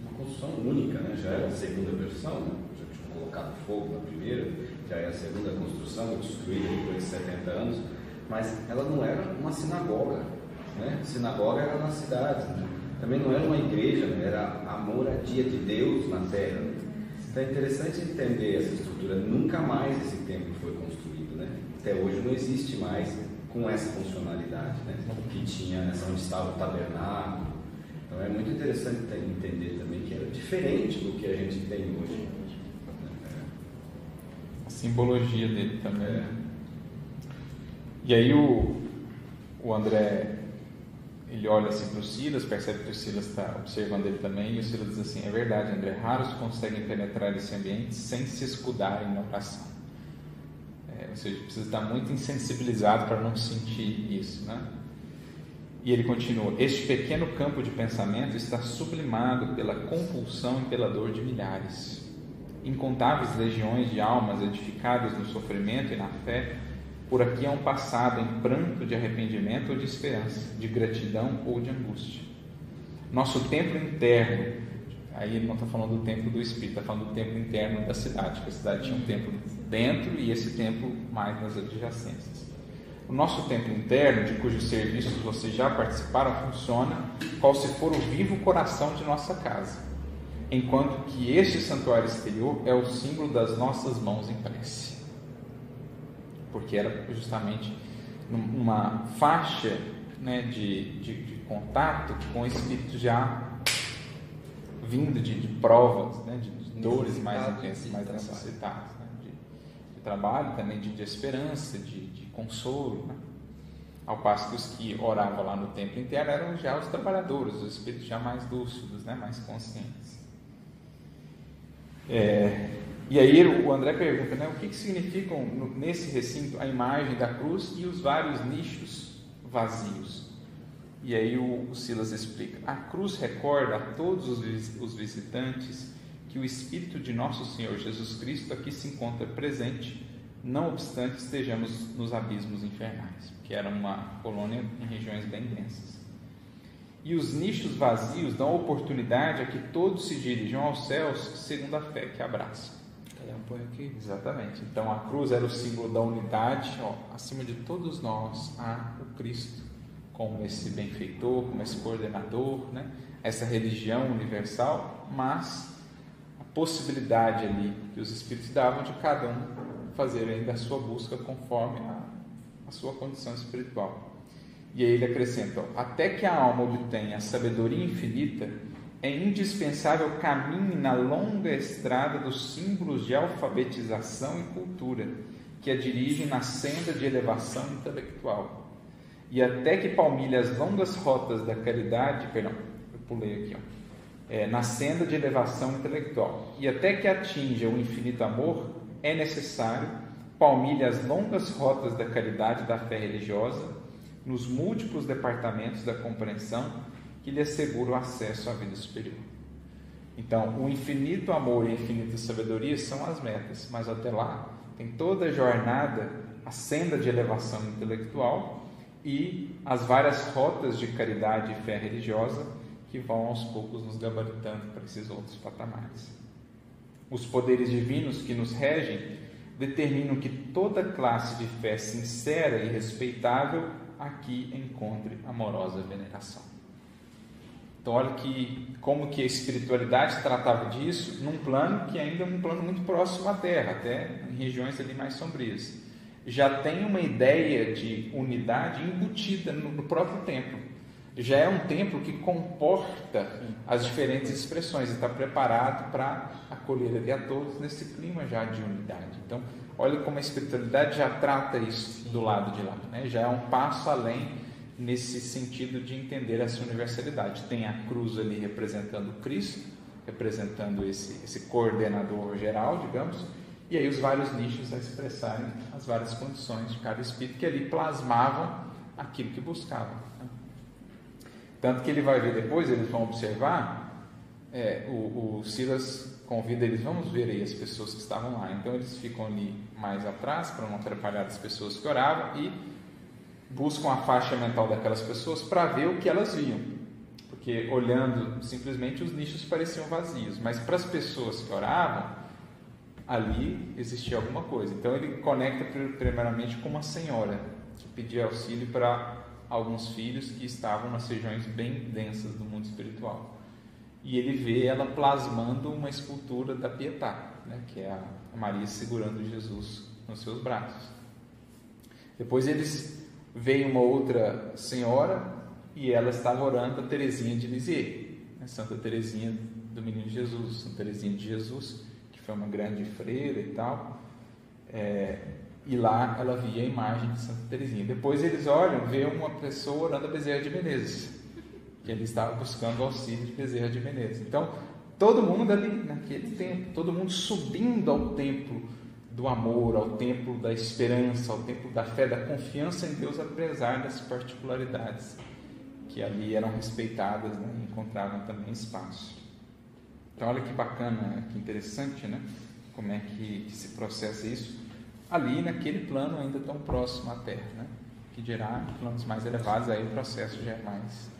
uma construção única, né? Já era a segunda versão, né? já tinha colocado fogo na primeira, já é a segunda construção, destruída depois de 70 anos, mas ela não era uma sinagoga, né? Sinagoga era na cidade, né? também não era uma igreja, né? era a moradia de Deus na terra. né? Então é interessante entender essa estrutura. Nunca mais esse templo foi construído, né? Até hoje não existe mais com essa funcionalidade, né? Que tinha essa onde estava o tabernáculo. Então é muito interessante ter- entender também que era diferente do que a gente tem hoje. Simbologia dele também. É. E aí o, o André ele olha assim para o Silas, percebe que o Silas está observando ele também, e o Silas diz assim: É verdade, André, raros conseguem penetrar esse ambiente sem se escudarem na oração. É, ou seja, precisa estar muito insensibilizado para não sentir isso, né? E ele continua: Este pequeno campo de pensamento está sublimado pela compulsão e pela dor de milhares. Incontáveis legiões de almas edificadas no sofrimento e na fé, por aqui hão passado em pranto de arrependimento ou de esperança, de gratidão ou de angústia. Nosso templo interno, aí ele não está falando do templo do Espírito, está falando do templo interno da cidade, que a cidade tinha um templo dentro e esse templo mais nas adjacências. O nosso templo interno, de cujos serviços vocês já participaram, funciona qual se for o vivo coração de nossa casa, enquanto que este santuário exterior é o símbolo das nossas mãos em prece. Porque era justamente numa faixa né, de, de, de contato com espíritos já vindo de, de provas, né, de, dores mais intensas, mais necessitadas, né, de, trabalho, também de, esperança, de, consolo. Né? Ao passo que os que oravam lá no templo interno eram já os trabalhadores, os espíritos já mais lúcidos, né, mais conscientes. É, e aí o André pergunta, né, o que, que significam nesse recinto a imagem da cruz e os vários nichos vazios? E aí o, o Silas explica: a cruz recorda a todos os, os visitantes que o Espírito de nosso Senhor Jesus Cristo aqui se encontra presente, não obstante estejamos nos abismos infernais, que era uma colônia em regiões bem densas. E os nichos vazios dão oportunidade a que todos se dirijam aos céus segundo a fé que um põe aqui. Exatamente. Então a cruz era o símbolo da unidade. Ó, acima de todos nós há o Cristo como esse benfeitor, como esse coordenador, né? essa religião universal, mas possibilidade ali que os Espíritos davam de cada um fazer ainda a sua busca conforme a, a sua condição espiritual. E aí ele acrescenta: até que a alma obtenha a sabedoria infinita, é indispensável caminhe na longa estrada dos símbolos de alfabetização e cultura que a dirigem na senda de elevação intelectual. E até que palmilhe as longas rotas da caridade, perdão, eu pulei aqui, ó é, na senda de elevação intelectual. E até que atinja o infinito amor, é necessário palmilhe as longas rotas da caridade da fé religiosa nos múltiplos departamentos da compreensão que lhe asseguram acesso à vida superior. Então, o infinito amor e a infinita sabedoria são as metas, mas até lá tem toda a jornada, a senda de elevação intelectual e as várias rotas de caridade e fé religiosa que vão aos poucos nos gabaritando para esses outros patamares. Os poderes divinos que nos regem determinam que toda classe de fé sincera e respeitável aqui encontre amorosa veneração. Então olha que como que a espiritualidade tratava disso num plano que ainda é um plano muito próximo à Terra, até em regiões ali mais sombrias. Já tem uma ideia de unidade embutida no próprio templo já é um templo que comporta as diferentes expressões e está preparado para acolher ali a todos nesse clima já de unidade. Então, olha como a espiritualidade já trata isso do lado de lá, né? já é um passo além nesse sentido de entender essa universalidade. Tem a cruz ali representando Cristo, representando esse, esse coordenador geral, digamos, e aí os vários nichos a expressarem as várias condições de cada espírito que ali plasmavam aquilo que buscavam. Né? Tanto que ele vai ver depois, eles vão observar, é, o, o Silas convida eles, vamos ver aí as pessoas que estavam lá. Então eles ficam ali mais atrás para não atrapalhar as pessoas que oravam e buscam a faixa mental daquelas pessoas para ver o que elas viam. Porque olhando simplesmente os nichos pareciam vazios, mas para as pessoas que oravam, ali existia alguma coisa. Então ele conecta primeiramente com uma senhora que pedia auxílio para alguns filhos que estavam nas regiões bem densas do mundo espiritual. E ele vê ela plasmando uma escultura da Pietà, né, que é a Maria segurando Jesus nos seus braços. Depois eles veem uma outra senhora e ela estava orando a Teresinha de Lisieux, né, Santa Teresinha do Menino Jesus, Santa Teresinha de Jesus, que foi uma grande freira e tal. É, e lá ela via a imagem de Santa Teresinha. Depois eles olham, vê uma pessoa orando a Bezerra de Menezes, que ele estava buscando auxílio de Bezerra de Menezes. Então, todo mundo ali naquele tempo, todo mundo subindo ao templo do amor, ao templo da esperança, ao templo da fé, da confiança em Deus, apesar das particularidades que ali eram respeitadas né, e encontravam também espaço. Então, olha que bacana, que interessante, né? Como é que, que se processa isso ali naquele plano ainda tão próximo à Terra, né? que dirá planos mais elevados, aí o processo já é mais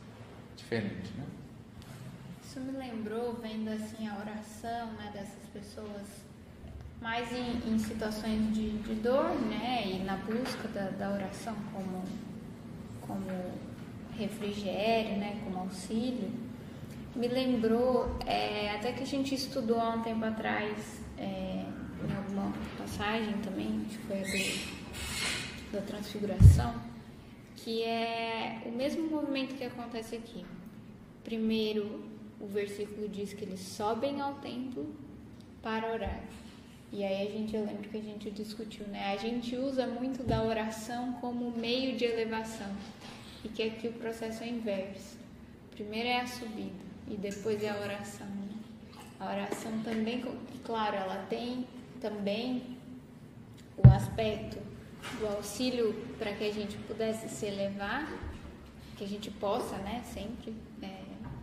diferente. Né? Isso me lembrou, vendo assim a oração né, dessas pessoas, mais em, em situações de, de, dor, né, e na busca da, da oração como, como refrigério, né, como auxílio, me lembrou, é, até que a gente estudou há um tempo atrás, é, em alguma passagem também, que foi a do, da transfiguração, que é o mesmo movimento que acontece aqui. Primeiro, o versículo diz que eles sobem ao templo para orar. E aí a gente, eu lembro que a gente discutiu, né? A gente usa muito da oração como meio de elevação. E que aqui o processo é inverso. Primeiro é a subida e depois é a oração. Né? A oração também, claro, ela tem também o aspecto do auxílio para que a gente pudesse se elevar, que a gente possa, né, sempre é,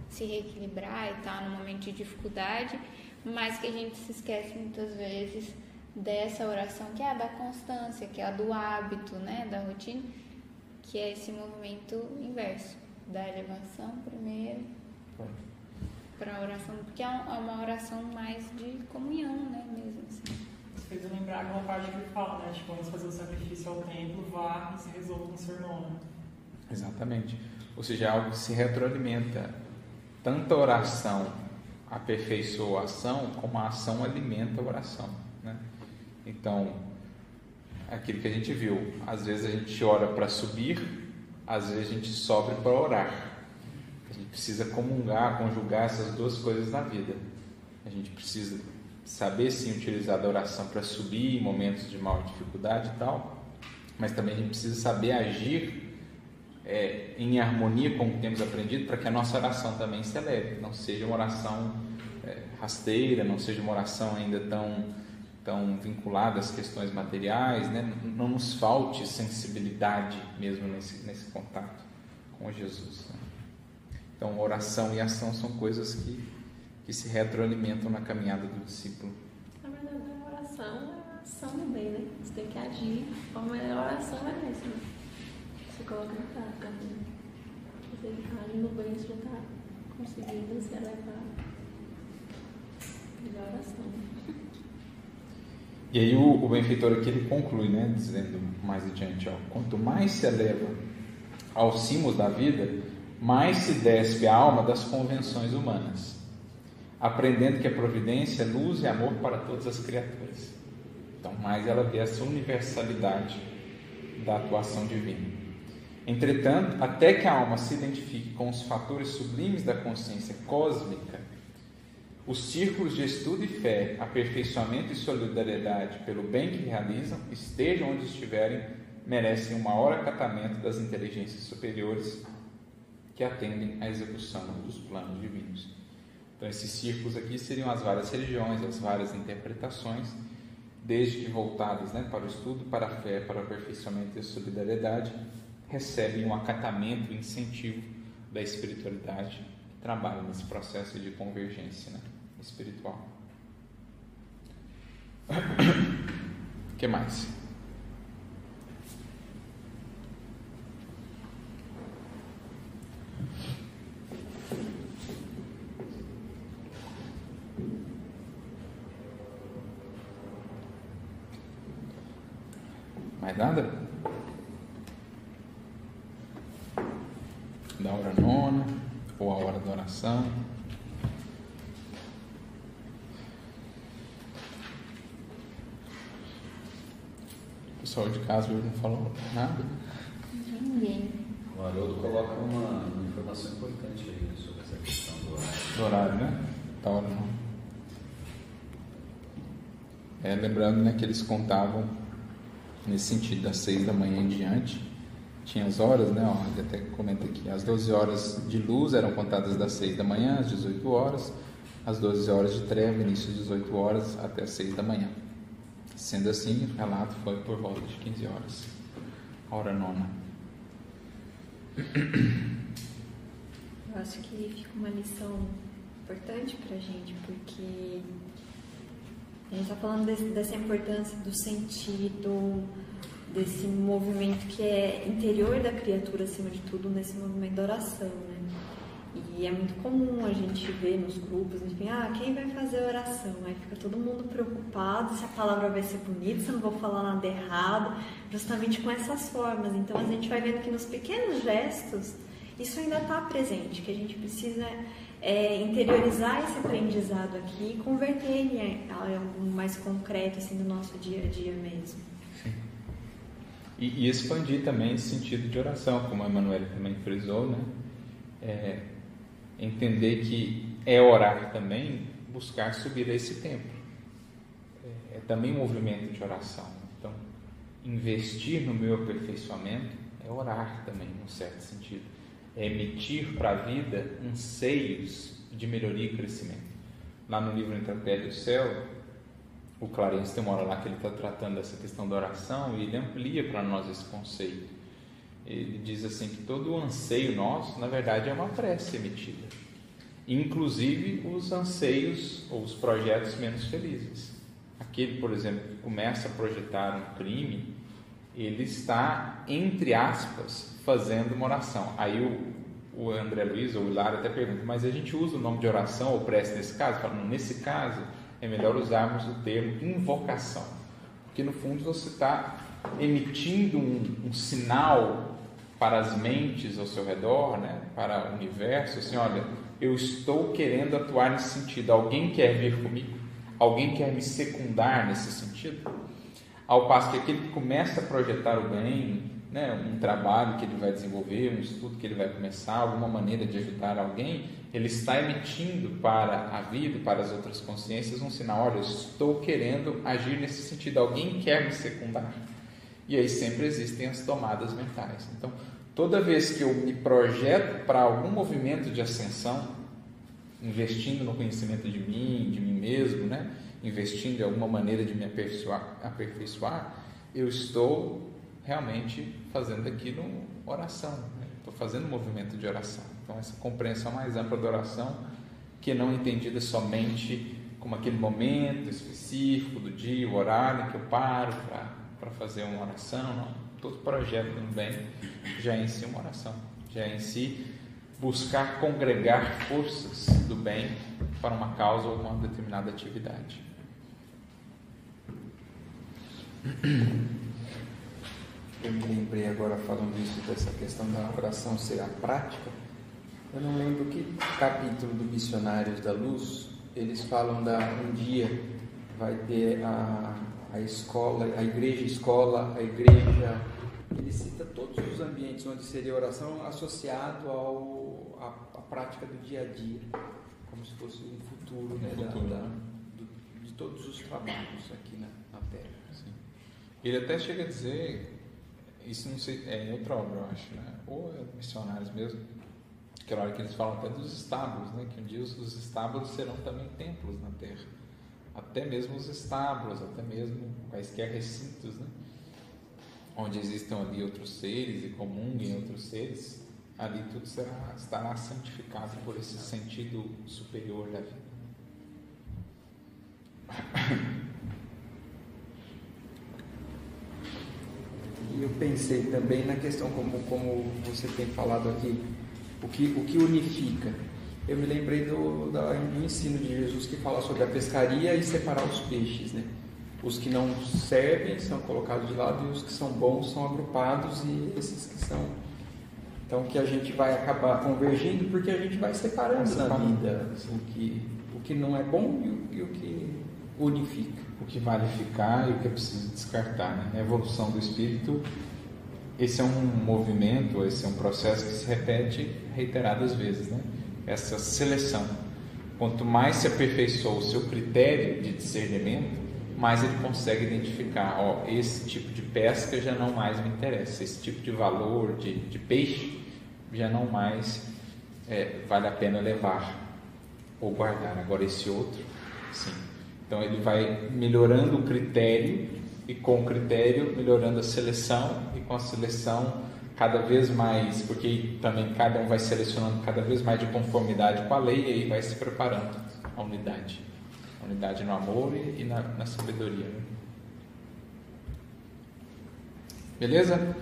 se reequilibrar e estar no momento de dificuldade, mas que a gente se esquece muitas vezes dessa oração que é a da constância, que é a do hábito, né, da rotina, que é esse movimento inverso da elevação primeiro para a oração, porque é, é uma oração mais de comunhão, né, mesmo assim. Fez eu lembrar aquela parte que ele fala, né, tipo, de fazer o sacrifício ao templo, vá e se resolva com o seu irmão. Né? Exatamente. Ou seja, é algo que se retroalimenta. Tanto a oração aperfeiçoa a ação, como a ação alimenta a oração. Né? Então, aquilo que a gente viu, às vezes a gente ora para subir, às vezes a gente sobe para orar. A gente precisa comungar, conjugar essas duas coisas na vida. A gente precisa saber sim utilizar a oração para subir em momentos de maior dificuldade e tal, mas também a gente precisa saber agir é, em harmonia com o que temos aprendido para que a nossa oração também se eleve, não seja uma oração é, rasteira, não seja uma oração ainda tão, tão vinculada às questões materiais, né? não nos falte sensibilidade mesmo nesse, nesse contato com Jesus. Né? Então, oração e ação são coisas que, que se retroalimentam na caminhada do discípulo. Na verdade, a oração é a ação do bem, né? Você tem que agir. A melhor oração é essa, né? Você coloca em prática. Né? Você age no bem, você já está conseguindo se elevar. Melhor oração. E aí o, o benfeitor aqui ele conclui, né, dizendo mais adiante, ó, quanto mais se eleva aos cimos da vida, mais se despe a alma das convenções humanas, aprendendo que a providência é luz e amor para todas as criaturas. Então, mais ela vê essa universalidade da atuação divina. Entretanto, até que a alma se identifique com os fatores sublimes da consciência cósmica, os círculos de estudo e fé, aperfeiçoamento e solidariedade pelo bem que realizam, estejam onde estiverem, merecem o maior acatamento das inteligências superiores que atendem à execução dos planos divinos. Então, esses círculos aqui seriam as várias religiões, as várias interpretações, desde que voltadas né, para o estudo, para a fé, para o aperfeiçoamento e a solidariedade, recebem um acatamento e incentivo da espiritualidade que trabalha nesse processo de convergência né, espiritual. O que mais? Mais nada? Da hora nona, ou a hora da oração. O pessoal de casa hoje não falou nada. Ninguém. O Haroldo coloca uma, uma informação importante aí né, sobre essa questão do horário. Do horário, né? Da hora nona. É, lembrando né, que eles contavam nesse sentido, das seis da manhã em diante. Tinha as horas, né? Ó, até comenta aqui, as 12 horas de luz eram contadas das 6 da manhã às 18 horas, as 12 horas de treva, início às 18 horas até as 6 da manhã. Sendo assim, o relato foi por volta de 15 horas, hora nona. Eu acho que fica uma lição importante para gente, porque a gente está falando desse, dessa importância do sentido, desse movimento que é interior da criatura, acima de tudo, nesse movimento da oração, né? E é muito comum a gente ver nos grupos, enfim, ah, quem vai fazer oração? Aí fica todo mundo preocupado se a palavra vai ser bonita, se eu não vou falar nada errado, justamente com essas formas. Então a gente vai vendo que nos pequenos gestos isso ainda está presente, que a gente precisa é, interiorizar esse aprendizado aqui e converter ele em algo mais concreto assim, do nosso dia a dia mesmo. E, e expandir também esse sentido de oração, como a Emanuele também frisou, né? É, entender que é orar também buscar subir a esse templo. É é também um movimento de oração. Então, investir no meu aperfeiçoamento é orar também, num certo sentido. Emitir para a vida anseios de melhoria e crescimento. Lá no livro Entre a e o Céu, o Clarence tem uma hora lá que ele está tratando dessa questão da oração e ele amplia para nós esse conceito. Ele diz assim que todo anseio nosso, na verdade, é uma prece emitida, inclusive os anseios ou os projetos menos felizes. Aquele, por exemplo, que começa a projetar um crime, ele está, entre aspas, fazendo uma oração. Aí o, o André Luiz ou o Hilário até pergunta, mas a gente usa o nome de oração ou prece nesse caso? Fala, nesse caso, é melhor usarmos o termo invocação, porque no fundo você está emitindo um, um, sinal para as mentes ao seu redor, né, para o universo, assim, olha, eu estou querendo atuar nesse sentido. Alguém quer vir comigo? Alguém quer me secundar nesse sentido? Ao passo que aquele que começa a projetar o bem, né, um trabalho que ele vai desenvolver, um estudo que ele vai começar, alguma maneira de ajudar alguém, ele está emitindo para a vida, para as outras consciências, um sinal: olha, eu estou querendo agir nesse sentido, alguém quer me secundar. E aí sempre existem as tomadas mentais. Então, toda vez que eu me projeto para algum movimento de ascensão, investindo no conhecimento de mim, de mim mesmo, né? Investindo em alguma maneira de me aperfeiçoar, aperfeiçoar eu estou realmente fazendo aquilo oração. Né? Estou fazendo um movimento de oração. Então, essa compreensão mais ampla da oração, que não entendida somente como aquele momento específico do dia, o horário em que eu paro para fazer uma oração, não. Todo projeto do bem já é em si uma oração, já é em si buscar congregar forças do bem para uma causa ou uma determinada atividade. Eu me lembrei agora falando isso dessa questão da oração ser a prática. Eu não lembro que capítulo do Missionários da Luz eles falam da um dia vai ter a, a escola, a igreja escola, a igreja. Ele cita todos os ambientes onde seria oração associado ao a, a prática do dia a dia, como se fosse um futuro, né, futuro. Da, da, do, de todos os trabalhos aqui na. Assim. Ele até chega a dizer isso não sei, é outra obra, eu acho, né? ou é missionários mesmo, aquela hora que eles falam até dos estábulos, né? que um dia os estábulos serão também templos na terra. Até mesmo os estábulos, até mesmo quaisquer recintos, né? onde existam ali outros seres e comunguem outros seres, ali tudo será, estará santificado por esse sentido superior da vida. E eu pensei também na questão, como, como você tem falado aqui, o que, o que unifica. Eu me lembrei do, da, do ensino de Jesus que fala sobre a pescaria e separar os peixes. Né? Os que não servem são colocados de lado e os que são bons são agrupados e esses que são. Então que a gente vai acabar convergindo porque a gente vai separando na vida o que, o que não é bom e o, e o que unifica que vale ficar e o que é preciso descartar. Né? Na evolução do espírito, esse é um movimento, esse é um processo que se repete reiteradas vezes, né? essa seleção. Quanto mais se aperfeiçoa o seu critério de discernimento, mais ele consegue identificar, ó, esse tipo de pesca já não mais me interessa, esse tipo de valor de, de peixe já não mais é, vale a pena levar ou guardar. Agora esse outro, sim. Então ele vai melhorando o critério e com o critério melhorando a seleção e com a seleção cada vez mais, porque também cada um vai selecionando cada vez mais de conformidade com a lei e aí vai se preparando a unidade. A unidade no amor e, na, na sabedoria. Beleza?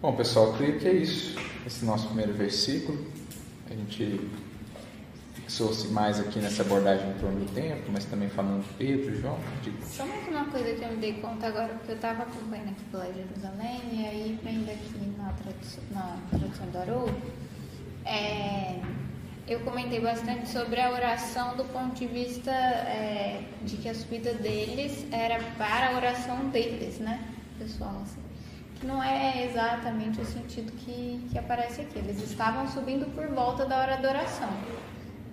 Bom, pessoal, creio que é isso. Esse nosso primeiro versículo. A gente fixou-se mais aqui nessa abordagem em torno do tempo, mas também falando de Pedro, João. De... Só mais uma coisa que eu me dei conta agora, porque eu estava acompanhando aqui pela Jerusalém, e aí vendo aqui na tradução, na tradução do Haroldo, é, eu comentei bastante sobre a oração do ponto de vista é, de que a subida deles era para a oração deles, né, pessoal? Assim, que não é exatamente o sentido que, que aparece aqui. Eles estavam subindo por volta da hora da oração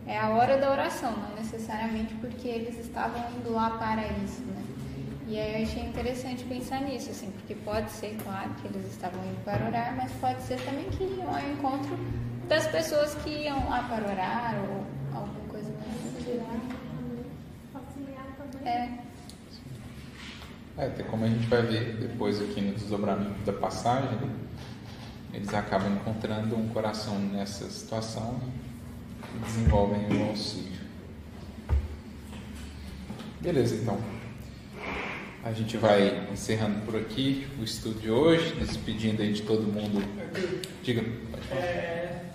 é a hora da oração, não necessariamente porque eles estavam indo lá para isso, né? E aí eu achei interessante pensar nisso, assim, porque pode ser, claro, que eles estavam indo para orar, mas pode ser também que iam ao encontro das pessoas que iam lá para orar ou alguma coisa mais É. É, até como a gente vai ver depois aqui no desdobramento da passagem, né? eles acabam encontrando um coração nessa situação e desenvolvem o auxílio. Beleza, então. A gente vai encerrando por aqui o estudo de hoje, despedindo aí de todo mundo. Diga, pode falar. É,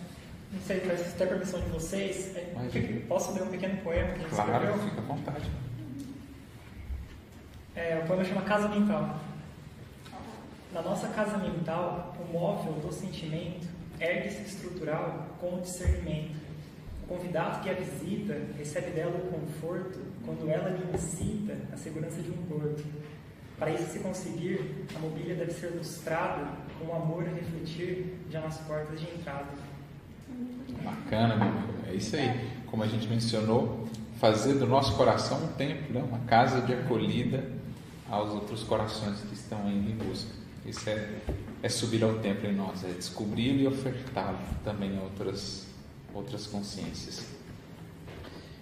não sei, se ter permissão de vocês, é, Imagina. posso ler um pequeno poema que a gente Claro, escreveu? fica à vontade. É, o poema chama Casa Mental. Na nossa casa mental, o móvel do sentimento ergue-se estrutural com o discernimento. O convidado que a visita recebe dela o conforto quando ela lhe incita a segurança de um porto. Para isso se conseguir, a mobília deve ser lustrada com o amor a refletir já nas portas de entrada. Bacana, meu. É isso aí. Como a gente mencionou, fazer do nosso coração um templo, né? uma casa de acolhida aos outros corações que estão indo em busca. Isso é, é subir ao templo em nós, é descobri-lo e ofertá-lo também a outras, outras consciências.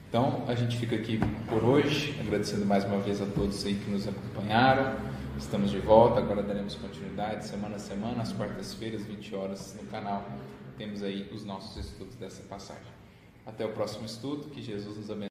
Então, a gente fica aqui por hoje, agradecendo mais uma vez a todos aí que nos acompanharam. Estamos de volta, agora daremos continuidade semana a semana, às quartas-feiras, 20 horas no canal. Temos aí os nossos estudos dessa passagem. Até o próximo estudo, que Jesus nos abençoe.